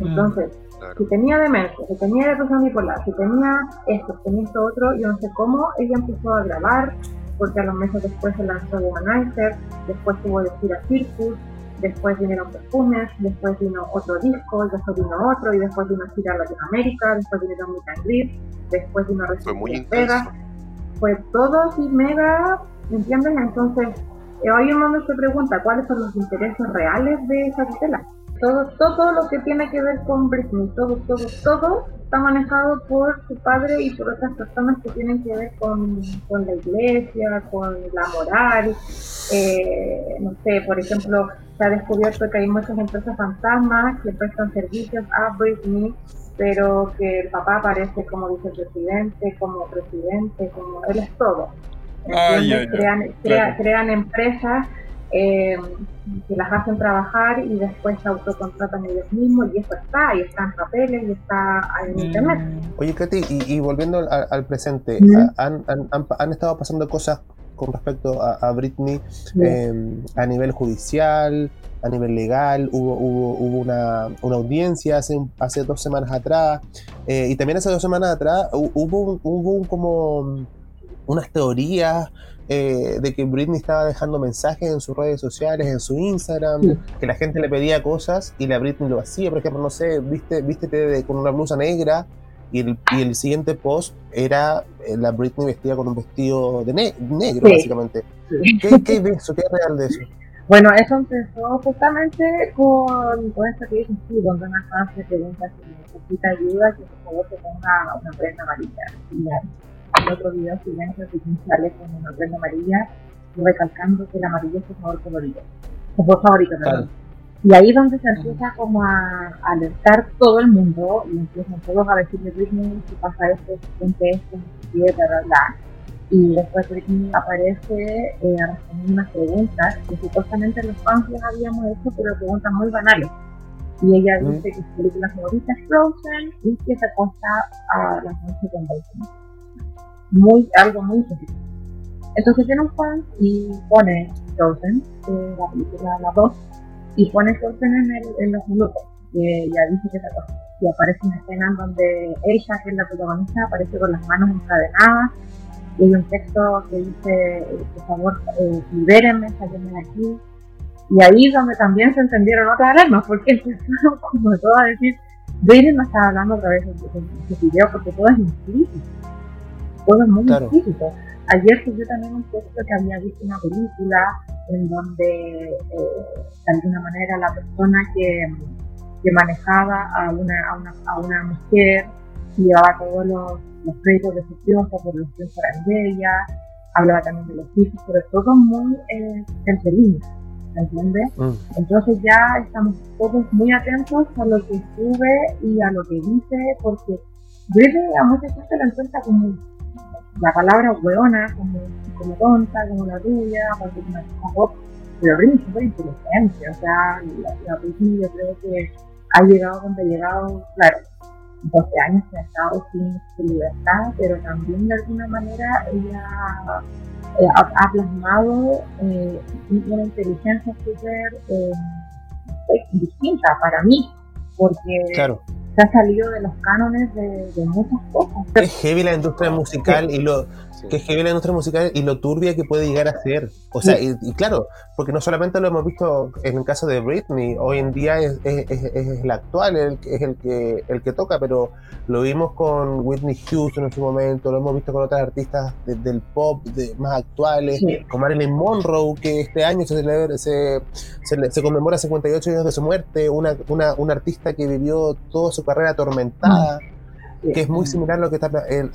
Mm. Entonces, si tenía demencia, si tenía depresión bipolar, si tenía esto, si tenía esto otro, yo no sé cómo, ella empezó a grabar, porque a los meses después se lanzó Womanizer, después tuvo que ir a Circus, después vinieron perfumes, después vino otro disco, después vino otro, y después vino a gira a Latinoamérica, después vinieron Meet and después vino a Fue muy Vegas. Fue todo así mega, ¿entiendes? Entonces, hoy un mundo se pregunta cuáles son los intereses reales de esa tutela. Todo, todo lo que tiene que ver con Britney, todo, todo, todo está manejado por su padre y por otras personas que tienen que ver con, con la iglesia, con la moral. Eh, no sé, por ejemplo, se ha descubierto que hay muchas empresas fantasmas que prestan servicios a Britney, pero que el papá aparece como vicepresidente, como presidente, como él es todo crean, crean empresas eh, que las hacen trabajar y después se autocontratan ellos mismos y eso está, y está en papeles y está en mm. internet. Oye, Katy, y, volviendo al, presente, han, han, estado pasando cosas con respecto a, Britney em, a nivel judicial, a nivel legal, hubo, hubo, hubo una, una, audiencia hace, hace dos semanas atrás, eh, y también hace dos semanas atrás hubo hubo un como unas teorías eh, de que Britney estaba dejando mensajes en sus redes sociales, en su Instagram, Sí. que la gente le pedía cosas y la Britney lo hacía. Por ejemplo, no sé, viste, vístete de- con una blusa negra y el, y el siguiente post era eh, la Britney vestida con un vestido de ne- negro, Sí. básicamente. Sí. ¿Qué, ¿Qué hay de eso? ¿Qué es real de eso? Bueno, eso empezó justamente con, con esto que dices tú, donde una fan se pregunta si necesita ayuda, que por favor se ponga una prenda amarilla. El otro video siguiente, que sale con una prenda amarilla, recalcando que el amarillo es su sabor colorido. Su favorito, perdón. Y ahí donde se empieza como a alertar todo el mundo, y empiezan todos a decirle Britney, si pasa esto, si siente esto, si bla, bla, bla. Y después Britney aparece eh, a responder unas preguntas que supuestamente los fans les habíamos hecho, pero preguntas muy banales. Y ella Mm. dice que su película favorita es Frozen y que se acosta a las noches con Britney. Muy, algo muy específico. Entonces viene un fan y pone Frozen, eh, la película la 2, y pone Frozen en, el, en los minutos. Que ella dice que se acosta. Y aparece una escena en donde ella, que es la protagonista, aparece con las manos encadenadas y hay un texto que dice, eh, por favor, eh, libérenme, sáquenme de aquí. Y ahí es donde también se encendieron otras alarmas, porque empezaron como todo a decir, Biden no está hablando a través de ese video, porque todo es implícito. Es muy Claro. Ayer subió también un texto que había visto una película en donde, eh, de alguna manera, la persona que, que manejaba a una, a una, a una mujer llevaba todos los, los créditos de su triunfo por los triunfos eran de ella, hablaba también de los hijos, pero todo muy eh, centelino, ¿entiendes? Mm. Entonces ya estamos todos muy atentos a lo que sube y a lo que dice, porque Britney a mucha gente la encuentra como la palabra hueona, como, como tonta, como la tuya, pop, pero Britney es súper inteligente, o sea, la, la yo creo que ha llegado donde ha llegado, claro, 12 años que ha estado sin libertad, pero también de alguna manera ella eh, ha, ha plasmado eh, una inteligencia súper eh, distinta para mí, porque Claro. Se ha salido de los cánones de, de muchas cosas. Es heavy la industria musical y lo Sí. que es heavy la industria musical y lo turbia que puede llegar a ser. O sea, y, y claro, porque no solamente lo hemos visto en el caso de Britney, hoy en día es, es, es- es el actual, el, es el que el que toca, pero lo vimos con Whitney Houston en su momento, lo hemos visto con otras artistas de- del pop de, más actuales, Sí. con Marilyn Monroe, que este año se, celebra- se, se, se conmemora 58 años de su muerte, una, una, una artista que vivió toda su carrera atormentada Sí. que es muy similar a lo que está eh,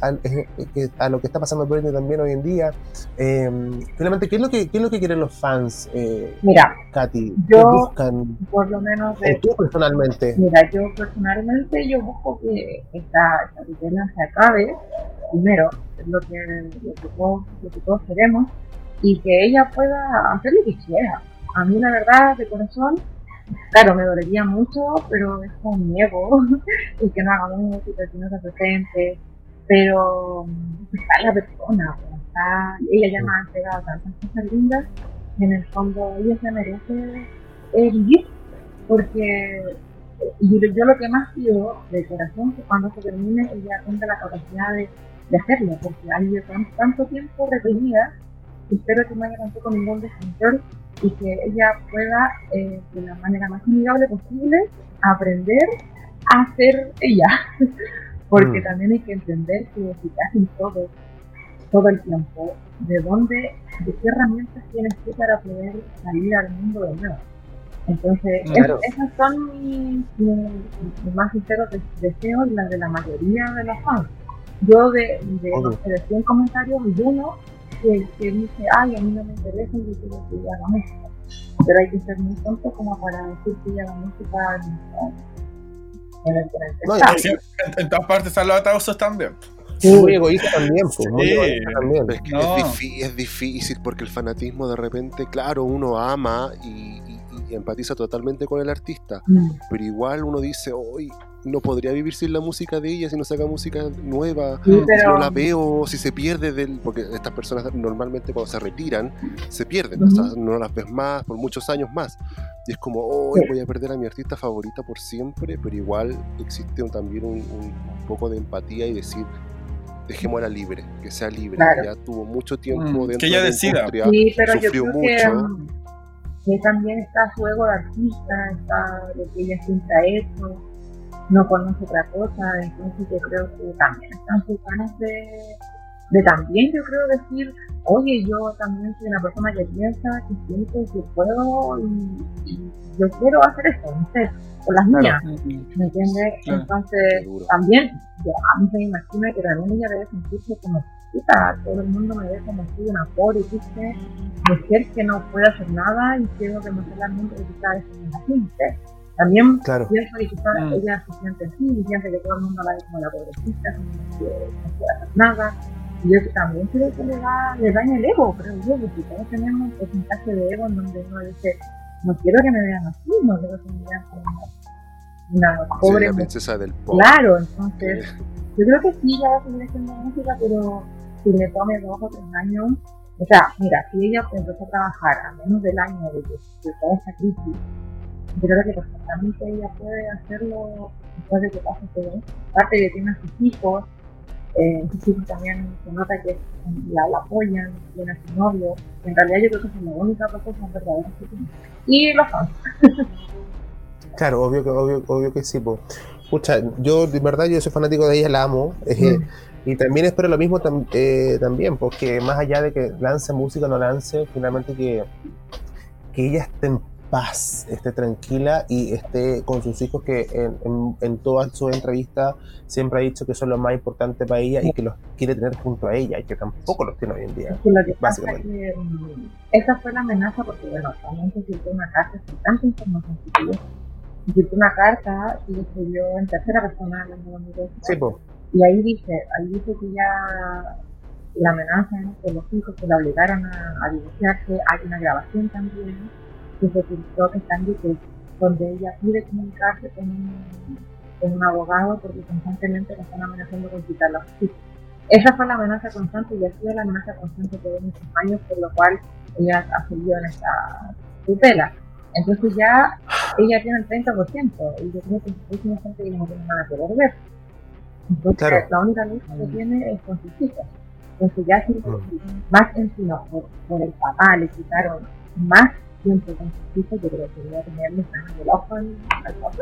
a lo que está pasando en Britney también hoy en día. Eh, finalmente, ¿qué es lo que qué es lo que quieren los fans, eh, Mira, Katy? Yo- ¿Qué buscan? por lo menos de, tú personalmente. Mira, yo personalmente yo busco que esta, tutela se acabe, primero, es lo que, lo, que todos, lo que todos queremos, y que ella pueda hacer lo que quiera. A mí la verdad, de corazón, claro, me dolería mucho, pero es con mi ego, y que no haga música, que no se presente, pero mm, está la persona, pues, está, ella ya me ha entregado tantas cosas lindas, en el fondo ella se merece eh, vivir, porque yo, yo lo que más pido de corazón que cuando se termine ella tenga la capacidad de, hacerlo, porque ha vivido tan- tanto tiempo reprimida, espero que no haya tampoco ningún descontrol y que ella pueda, eh, de la manera más amigable posible, aprender a ser ella. porque Mm. también hay que entender que si te hacen todo, todo el tiempo, de dónde, de qué herramientas tienes tú para poder salir al mundo de nuevo. Entonces, es- Claro. esos son mis, mis- mis más sinceros des- deseos y las de la mayoría de los fans. Yo de, de, sé, de 100 comentarios, uno que, que dice, ay, a mí no me interesa, yo quiero que ella haga música. Pero hay que ser muy tonto como para decir que ella haga música No, y- Sí, en, en todas partes están los ataúsos también. Muy egoísta también, pues, muy Sí. egoísta también. Pero es que No. es, difí- es difícil porque el fanatismo de repente, claro, uno ama y, y- y empatiza totalmente con el artista, Mm. pero igual uno dice, hoy no podría vivir sin la música de ella si no saca música nueva, Sí, si no la veo, si se pierde del... Porque estas personas normalmente cuando se retiran, se pierden, o sea, Ujú. no las ves más por muchos años más. Y es como, hoy Sí. voy a perder a mi artista favorita por siempre, pero igual existe un- también un, un- un poco de empatía y decir, dejémosla libre, que sea libre. Claro. Ya tuvo mucho tiempo Mm, dentro que ella de la decida. industria, Sí, pero yo sufrió creo que, mucho. mm, que también está su ego de artista, está lo que ella siempre ha hecho, no conoce otra cosa, entonces yo creo que también están sus ganas de, de también, yo creo, decir, oye, yo también soy una persona que piensa, que siente, que puedo y, y yo quiero hacer esto, no sé, con las mías, ¿me entiendes? Claro. Entonces, también, yo, a mí me imagina que también ella debe sentirse como, puta, todo el mundo me ve como soy una pobre, ¿viste? mujer que no puede hacer nada y quiero demostrar al mundo que quizás es una gente. También Claro. pienso que quizás Mm. ella se siente así y piensa que todo el mundo la ve como la pobrecita, como que no puede hacer nada. Y yo también creo que le da, le daña el ego, creo yo, porque todos tenemos un porcentaje de ego en donde uno dice, no quiero que me vean así, no quiero que me vean como una, una Sí, pobre la princesa del pop. Claro, entonces yo creo que sí, ella va a seguir haciendo música, pero si le tome dos o tres años, o sea, mira, si ella empezó a trabajar a menos del año de, de toda esta crisis, yo creo que perfectamente ella puede hacerlo después de que pase todo. Aparte que tiene a sus hijos, eh, sus hijos también se nota que la, la apoyan, tiene a su novio, en realidad yo creo que es la única cosa verdadera que tiene. Y los fans. Claro, obvio que, obvio, obvio que sí, po. Pucha, yo de verdad yo soy fanático de ella, la amo. eh, Mm. y también espero lo mismo tam- eh, también, porque más allá de que lance música o no lance, finalmente que, que ella esté en paz, esté tranquila y esté con sus hijos que en, en, en todas sus entrevistas siempre ha dicho que son lo más importante para ella y que los quiere tener junto a ella y que tampoco los tiene hoy en día. Es que que es Básicamente. que mm, esa fue la amenaza porque, bueno, también se filtró una carta sin tanta información que tuvo. Filtró una carta y escribió en tercera persona hablando de. Sí, pues. Y ahí dice, ahí dice que ya la amenaza por los hijos que la obligaron a, a divorciarse. Hay una grabación también que se filtró que está en YouTube, donde ella pide comunicarse con un, con un abogado porque constantemente la están amenazando con quitar los hijos. Esa fue la amenaza constante y ha sido la amenaza constante de muchos años, por lo cual ella ha seguido en esta tutela. Entonces ya ella tiene el 30% y yo creo que es muchísima gente que no tiene nada que ver. Entonces Claro. la única lucha que tiene es con sus hijos. Entonces ya si Mm. más encima por, por el papá le quitaron más tiempo con sus hijos, yo creo que voy a tenerle sangre del ojo al, al papá.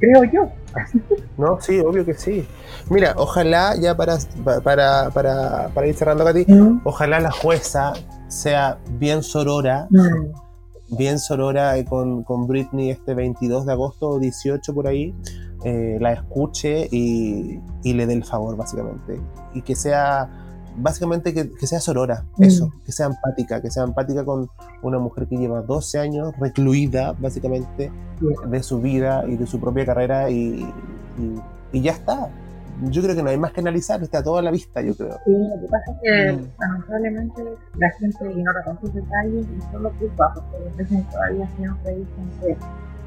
Creo yo. No, sí, obvio que sí. Mira, ojalá ya para, para, para, para ir cerrando, Katy, Mm. ojalá la jueza sea bien sorora, Mm. bien sorora eh, con, con Britney este 22 de agosto o 18 por ahí, eh, la escuche y, y le dé el favor, básicamente. Y que sea, básicamente, que, que sea sorora, Mm. eso, que sea empática, que sea empática con una mujer que lleva 12 años recluida, básicamente, de su vida y de su propia carrera y, y- y ya está. Yo creo que no hay más que analizar, está todo a la vista, yo creo. Sí, lo que pasa es que Mm. lamentablemente la gente ignora tantos detalles y solo culpa, porque a veces todavía siempre dicen que,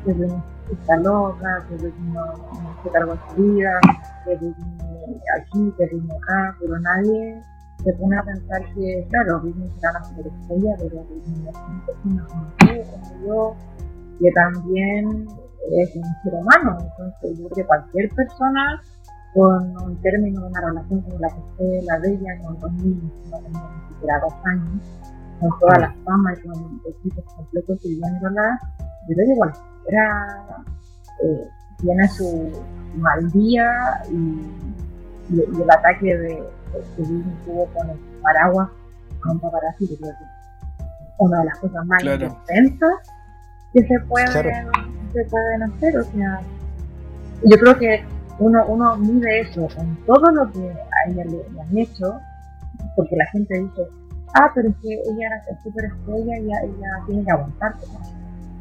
que Britney está loca, que Britney no, no se cargó su vida, que Britney aquí, que Britney acá, pero nadie se pone a pensar que, claro, Britney será una super estrella, pero Britney es una persona como yo, que también es un ser humano, entonces yo creo que cualquier persona con un término, una relación como la que fue la de ella con dos niños, no dos años, con toda la fama y con equipos completos siguiéndola, yo creo que cualquiera eh, tiene su mal día y el ataque de, que Disney tuvo con el paraguas un paparazzi, yo creo que es una de las cosas más Claro. intensas que se pueden, Claro. se pueden hacer, o sea, yo creo que uno, uno mide eso con todo lo que a ella le, le han hecho, porque la gente dice, ah, pero es que ella era súper estrella y ella, ella tiene que aguantar.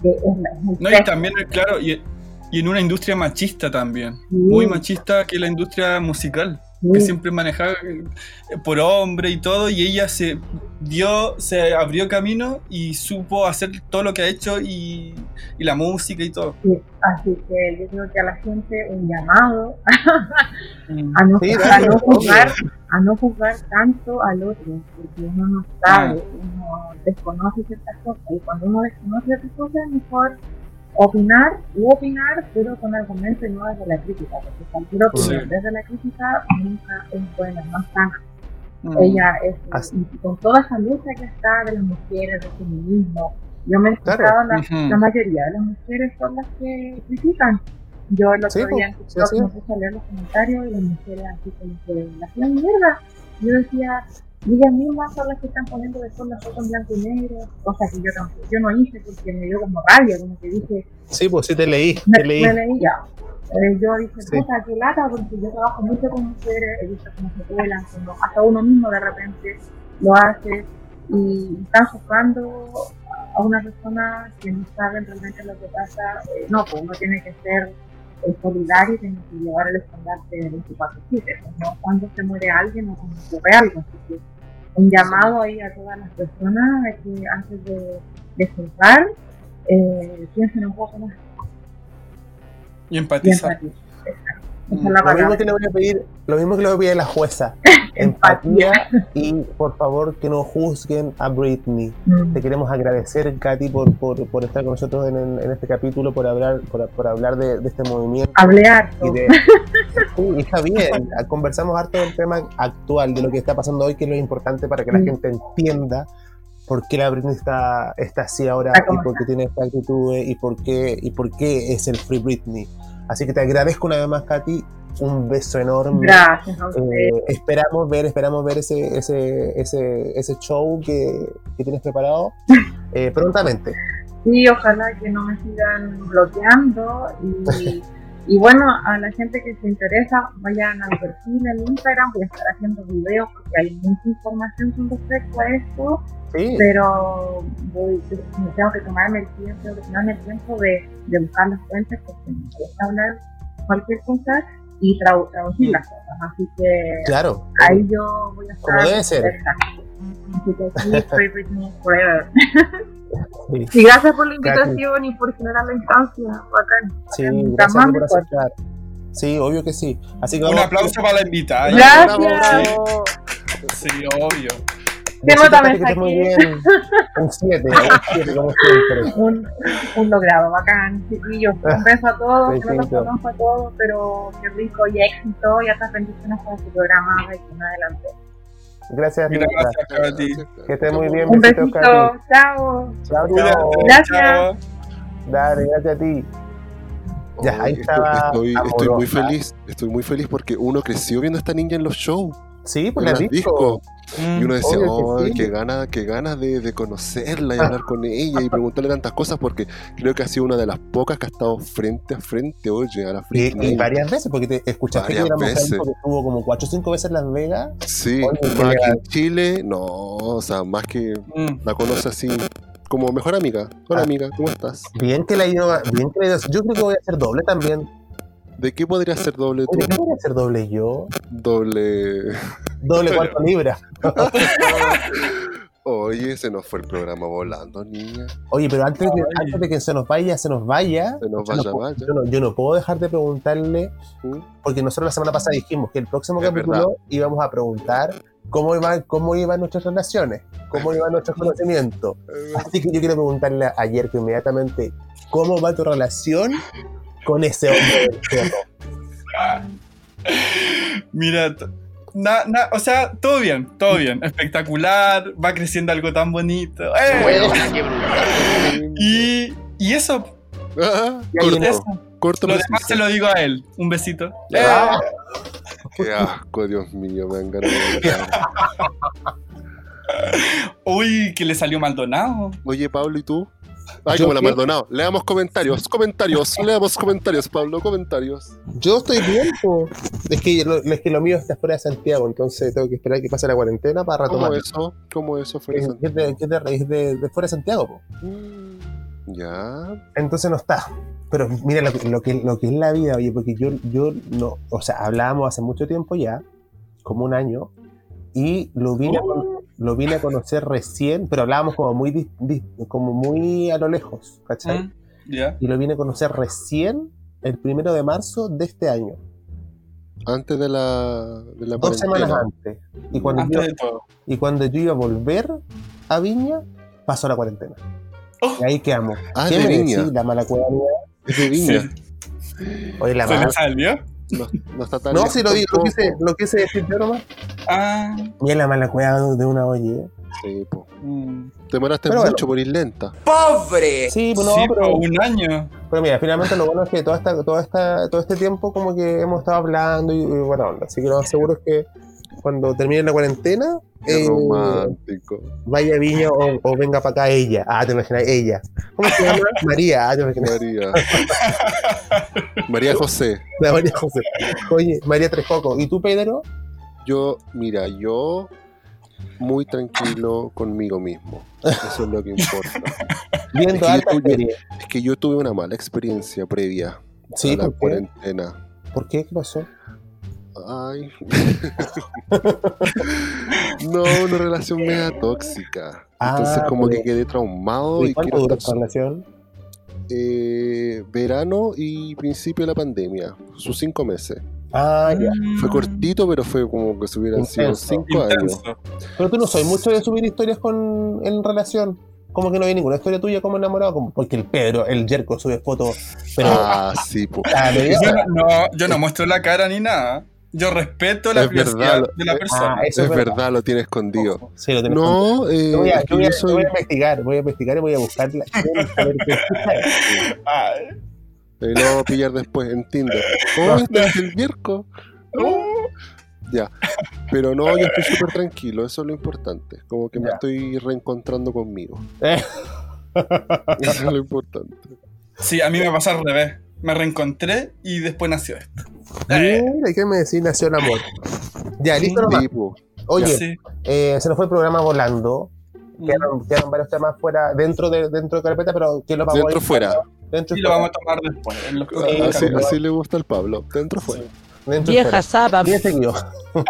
Que es, la- es el No, y también, claro, y, y en una industria machista también. Sí, Muy machista que la industria musical, que sí, siempre manejada eh, por hombre y todo, y ella se dio, se abrió camino y supo hacer todo lo que ha hecho y, y la música y todo. sí. Así que yo creo que a la gente un llamado Mm. a no, Sí, a no juzgar a no juzgar tanto al otro porque uno no sabe uno desconoce ciertas cosas y cuando uno desconoce ciertas cosas mejor opinar u opinar, pero con argumentos y no desde la crítica, porque cualquier opinión Sí. desde la crítica nunca es buena, no sana. Mm. Ella es, Así. y con toda esa lucha que está de las mujeres, del feminismo, yo me he Claro. escuchado la, mayoría de las mujeres son las que critican. Yo el otro Sí, día en pues, TikTok sí, sí. me puse a leer los comentarios y las mujeres así como que la hacían mierda. Yo decía, y ellas mismas son las que están poniendo después las fotos en blanco y negro, cosa que yo tampoco, yo no hice porque me dio como rabia, como que dije, Sí, pues sí te leí, me, te leí. me leí ya. Eh, yo dije, Sí. puta, qué lata, porque yo trabajo mucho con mujeres, he visto cómo se vuelan, como hasta uno mismo de repente lo hace, y están juzgando a una persona que no saben realmente lo que pasa. Eh, no, pues uno tiene que ser eh, solidario y tiene que llevar el estandarte de 24-7, pues, ¿no? cuando se muere alguien o cuando ocurre algo. Así que un llamado ahí a todas las personas a que antes de, de juzgar, eh, piensen un poco más Y y empatizar. Mm. Lo mismo que le voy a pedir, lo mismo que le voy a pedir a la jueza. Empatía. Y por favor que no juzguen a Britney. Mm. Te queremos agradecer, Katy, por, por, por estar con nosotros en, este capítulo, por hablar, por, por hablar de, de este movimiento. Hablé harto. Y de, y está bien, conversamos harto del tema actual, de lo que está pasando hoy, que es lo importante para que la Mm. gente entienda por qué la Britney está, está así ahora y por qué tiene esta actitud y por qué, y por qué es el Free Britney. Así que te agradezco una vez más, Katy, un beso enorme. Gracias a. Eh, esperamos ver, esperamos ver ese, ese, ese, ese show que, que tienes preparado eh, prontamente. Sí, ojalá que no me sigan bloqueando y, y bueno, a la gente que se interesa, vayan al perfil en Instagram, voy a estar haciendo videos porque hay mucha información con respecto a esto, Sí, pero voy, me tengo que tomarme el tiempo, tengo que tomarme el tiempo de, de buscar las fuentes porque me gusta hablar cualquier cosa y trau- traducir las cosas, así que claro. ahí yo voy a estar. Como debe ser. Exacto. Así que aquí, Free Britney Forever. Sí. Y gracias por la invitación y por generar la instancia. Bacán. Sí, Bacán. gracias Más por aceptar. Sí, obvio que sí. Así que Un vamos- aplauso para la invitada. Gracias. Sí, obvio. ¿Qué Besito, nota me Katy, que estés muy bien. Un 7, un 7 como siempre. Un, un logrado, bacán, chiquillos. Un beso a todos, que no los conozco a todos, pero qué rico y éxito y hasta bendiciones para su programa de aquí en adelante. Gracias, Linda. Gracias, Katy. Que estés muy bien. Un besito, chao. Chao, chao. Gracias. Dale, gracias a ti. Ya, ahí Oye, estaba estoy, estoy, estoy muy feliz, estoy muy feliz porque uno creció viendo a esta niña en los shows, Sí, pues la disco. Y uno decía, que "Ay, sí". qué ganas, qué ganas de, de conocerla y hablar con ella y preguntarle tantas cosas porque creo que ha sido una de las pocas que ha estado frente a frente, oye, a la Y, varias veces, porque te escuchaste Varias que veces. que estuvo como 4 o 5 veces en Las Vegas. Sí, Oye, más que en Chile, no, o sea, más que Mm. la conoce así como mejor amiga. Hola Ah. amiga, ¿cómo estás? Bien que la ha ido, bien que la ido- Yo creo que voy a hacer doble también. ¿De qué podría ser doble tú? Oye, ¿qué voy a hacer doble yo? Doble. Doble cuarto libra. Oye, se nos fue el programa volando, niña. Oye, pero antes de, antes de que se nos vaya, se nos vaya. Se nos yo no vaya, vaya. Yo no, yo no puedo dejar de preguntarle, ¿Mm? porque nosotros la semana pasada dijimos que el próximo Es capítulo verdad. íbamos a preguntar cómo iban, cómo iban nuestras relaciones, cómo iban nuestros conocimientos. Así que yo quiero preguntarle a ayer que inmediatamente, ¿cómo va tu relación con ese hombre del cerro? Mira, na- na- o sea, todo bien, todo bien. Espectacular, va creciendo algo tan bonito. ¡Eh! Y, y eso, Ah, corto, eso. corto, Lo demás se lo digo a él. Un besito. Ah. Qué asco, Dios mío, me de llorar. Uy, que le salió Maldonado. Oye, Pablo, ¿y tú? Ay, ¿Yo como la? Maldonado. Leamos comentarios, comentarios, leamos comentarios, Pablo, comentarios. Yo estoy bien. Es que, lo, es que lo mío está fuera de Santiago, entonces tengo que esperar que pase la cuarentena para ¿Cómo retomar. eso? ¿Cómo eso fue? Es, es de, es de- es de- de fuera de Santiago, po. Mm, Ya. Entonces no está. Pero mira lo, que- lo que, lo que es la vida, oye, porque yo, yo no, o sea, hablábamos hace mucho tiempo ya, como un año, y lo vine, a, con- lo vine a conocer recién, pero hablábamos como muy, como muy a lo lejos, ¿cachai? Mm, Ya. Y lo vine a conocer recién el primero de marzo de este año, Antes de la, de la dos semanas antes. Y cuando, yo, Antes de todo. y cuando yo iba a volver a Viña, pasó la cuarentena. Y ahí quedamos. Ah, ¿Qué de me Viña. decís, la mala cueva de Viña. Oye, la ¿Se mala. le salió? No, no está tan No, si lo, di- lo, tampoco. quise, lo quise decir yo nomás. Ah. Mira la mala cueva de una olla. Sí, po. mm. Te demoraste Pero mucho por ir lenta. Sí, pues no, sí, pero, un año. pero mira, finalmente lo bueno es que toda esta, toda esta, todo este tiempo como que hemos estado hablando y, y bueno, onda. así que lo más seguro es que cuando termine la cuarentena Qué eh, romántico. vaya Viña o, o venga para acá ella. Ah, te imaginas, ella. ¿Cómo se llama? María. Ah, te imaginas. María. María José. La María José. Oye, María Trejoco. ¿Y tú, Pedro? Yo, mira, yo muy tranquilo conmigo mismo. Eso es lo que importa. Viendo Es que tuve-. Es que yo tuve una mala experiencia previa Sí, a la cuarentena. ¿Por qué? ¿Qué pasó? Ay. no, una relación media tóxica. Entonces Ah, como que pero- quedé traumado ¿Y y cuánto duró esta relación? eh, verano y principio de la pandemia, sus cinco meses. Ah, ya. Fue cortito, pero fue como que se hubieran sido Intenso. cinco años. Pero tú no soy mucho de subir historias con en relación. Como que no hay ninguna historia tuya como enamorado, como porque el Pedro, el Jerko, sube fotos. Pero Ah, sí, Yo no, no, yo no muestro la cara ni nada. Yo respeto la Es privacidad verdad, de la persona. Ah, eso Es verdad, lo tiene escondido. Sí, lo. No, eh, voy, a, es que yo voy a- voy investigar, voy a investigar y voy a buscarla. Ay. Eh, lo vamos a pillar después en Tinder. ¿Cómo estás el vierco? Ya. Pero no, yo estoy súper tranquilo, eso es lo importante. Como que me estoy reencontrando conmigo. Eh, Eso es lo importante. Sí, a mí me pasó al revés. Me reencontré y después nació esto. Eh, Mira, ¿qué me decís? Nació el amor. Ya, listo nomás. Tipo, Oye, sí. eh, se nos fue el programa volando. Mm. Quedaron, quedaron varios temas fuera, dentro de, dentro de carpeta, pero que lo vamos Dentro, a ir fuera. Dentro y Y lo vamos a tomar después. En los Sí, próximos así, le gusta al Pablo. Dentro fuera. Dentro y Vieja fuera. Bien seguido.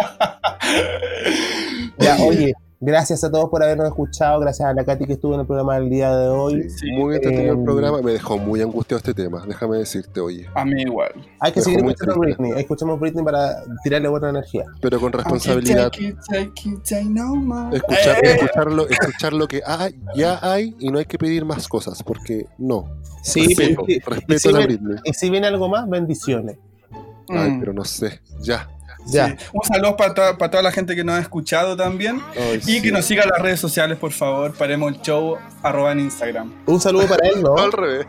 ya, oye, gracias a todos por habernos escuchado. Gracias a la Katy que estuvo en el programa del día de hoy. Sí, muy entretenido eh, el programa. Me dejó muy angustiado este tema. Déjame decirte, oye. A mí igual. Hay que seguir escuchando triste. Britney. Escuchemos Britney para tirarle buena energía. Pero con responsabilidad. Take it, take it, take no more. Escuchar, Eh, escucharlo, escuchar lo que hay, ya hay y no hay que pedir más cosas, porque no. Sí, respeto, y, respeto si a la ven- Britney. y si viene algo más, bendiciones. Ay, mm, pero no sé. Ya. Ya. sí. Un saludo para, toda- para toda la gente que nos ha escuchado también. Y sí. que nos siga en las redes sociales, por favor. Paremos el show, arroba en Instagram. Un saludo para él, ¿no? Al revés.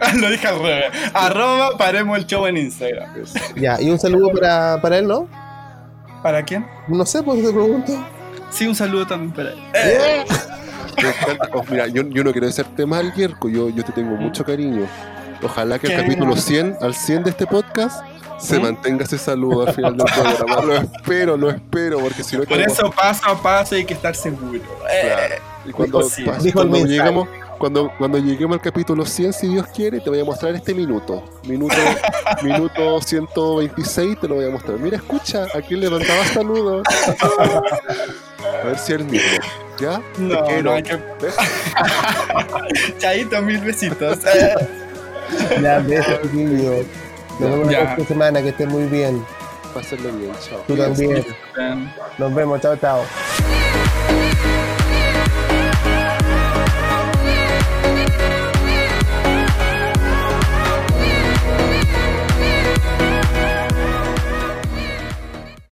Lo dije al revés. Arroba paremos el show en Instagram. Ya, y un saludo para, para él, ¿no? ¿Para quién? No sé, pues te pregunto. Sí, un saludo también para él. Eh. Oh, mira, yo, yo no quiero hacerte mal, Yerko. Yo, yo te tengo mucho cariño. Ojalá que el ¿Qué? capítulo 100 al 100 de este podcast se ¿Mm? mantenga ese saludo al final del programa. Lo espero, lo espero, porque si no Por eso paso a paso hay que estar seguro. Eh, Claro. Y cuando, Dijo Dijo cuando lleguemos, cuando, cuando lleguemos al capítulo 100, si Dios quiere, te voy a mostrar este minuto. Minuto, minuto 126 te lo voy a mostrar. Mira, escucha, a quién le mandaba saludos. A ver si es el mismo. ¿Ya? No, Te no hay que. Chaito, mil besitos. Eh, Ya, besos, chiquillos. Nos vemos la Ya. próxima semana, que estén muy bien. Pásenlo bien, chao. Tú también. Nos vemos, chao, chao.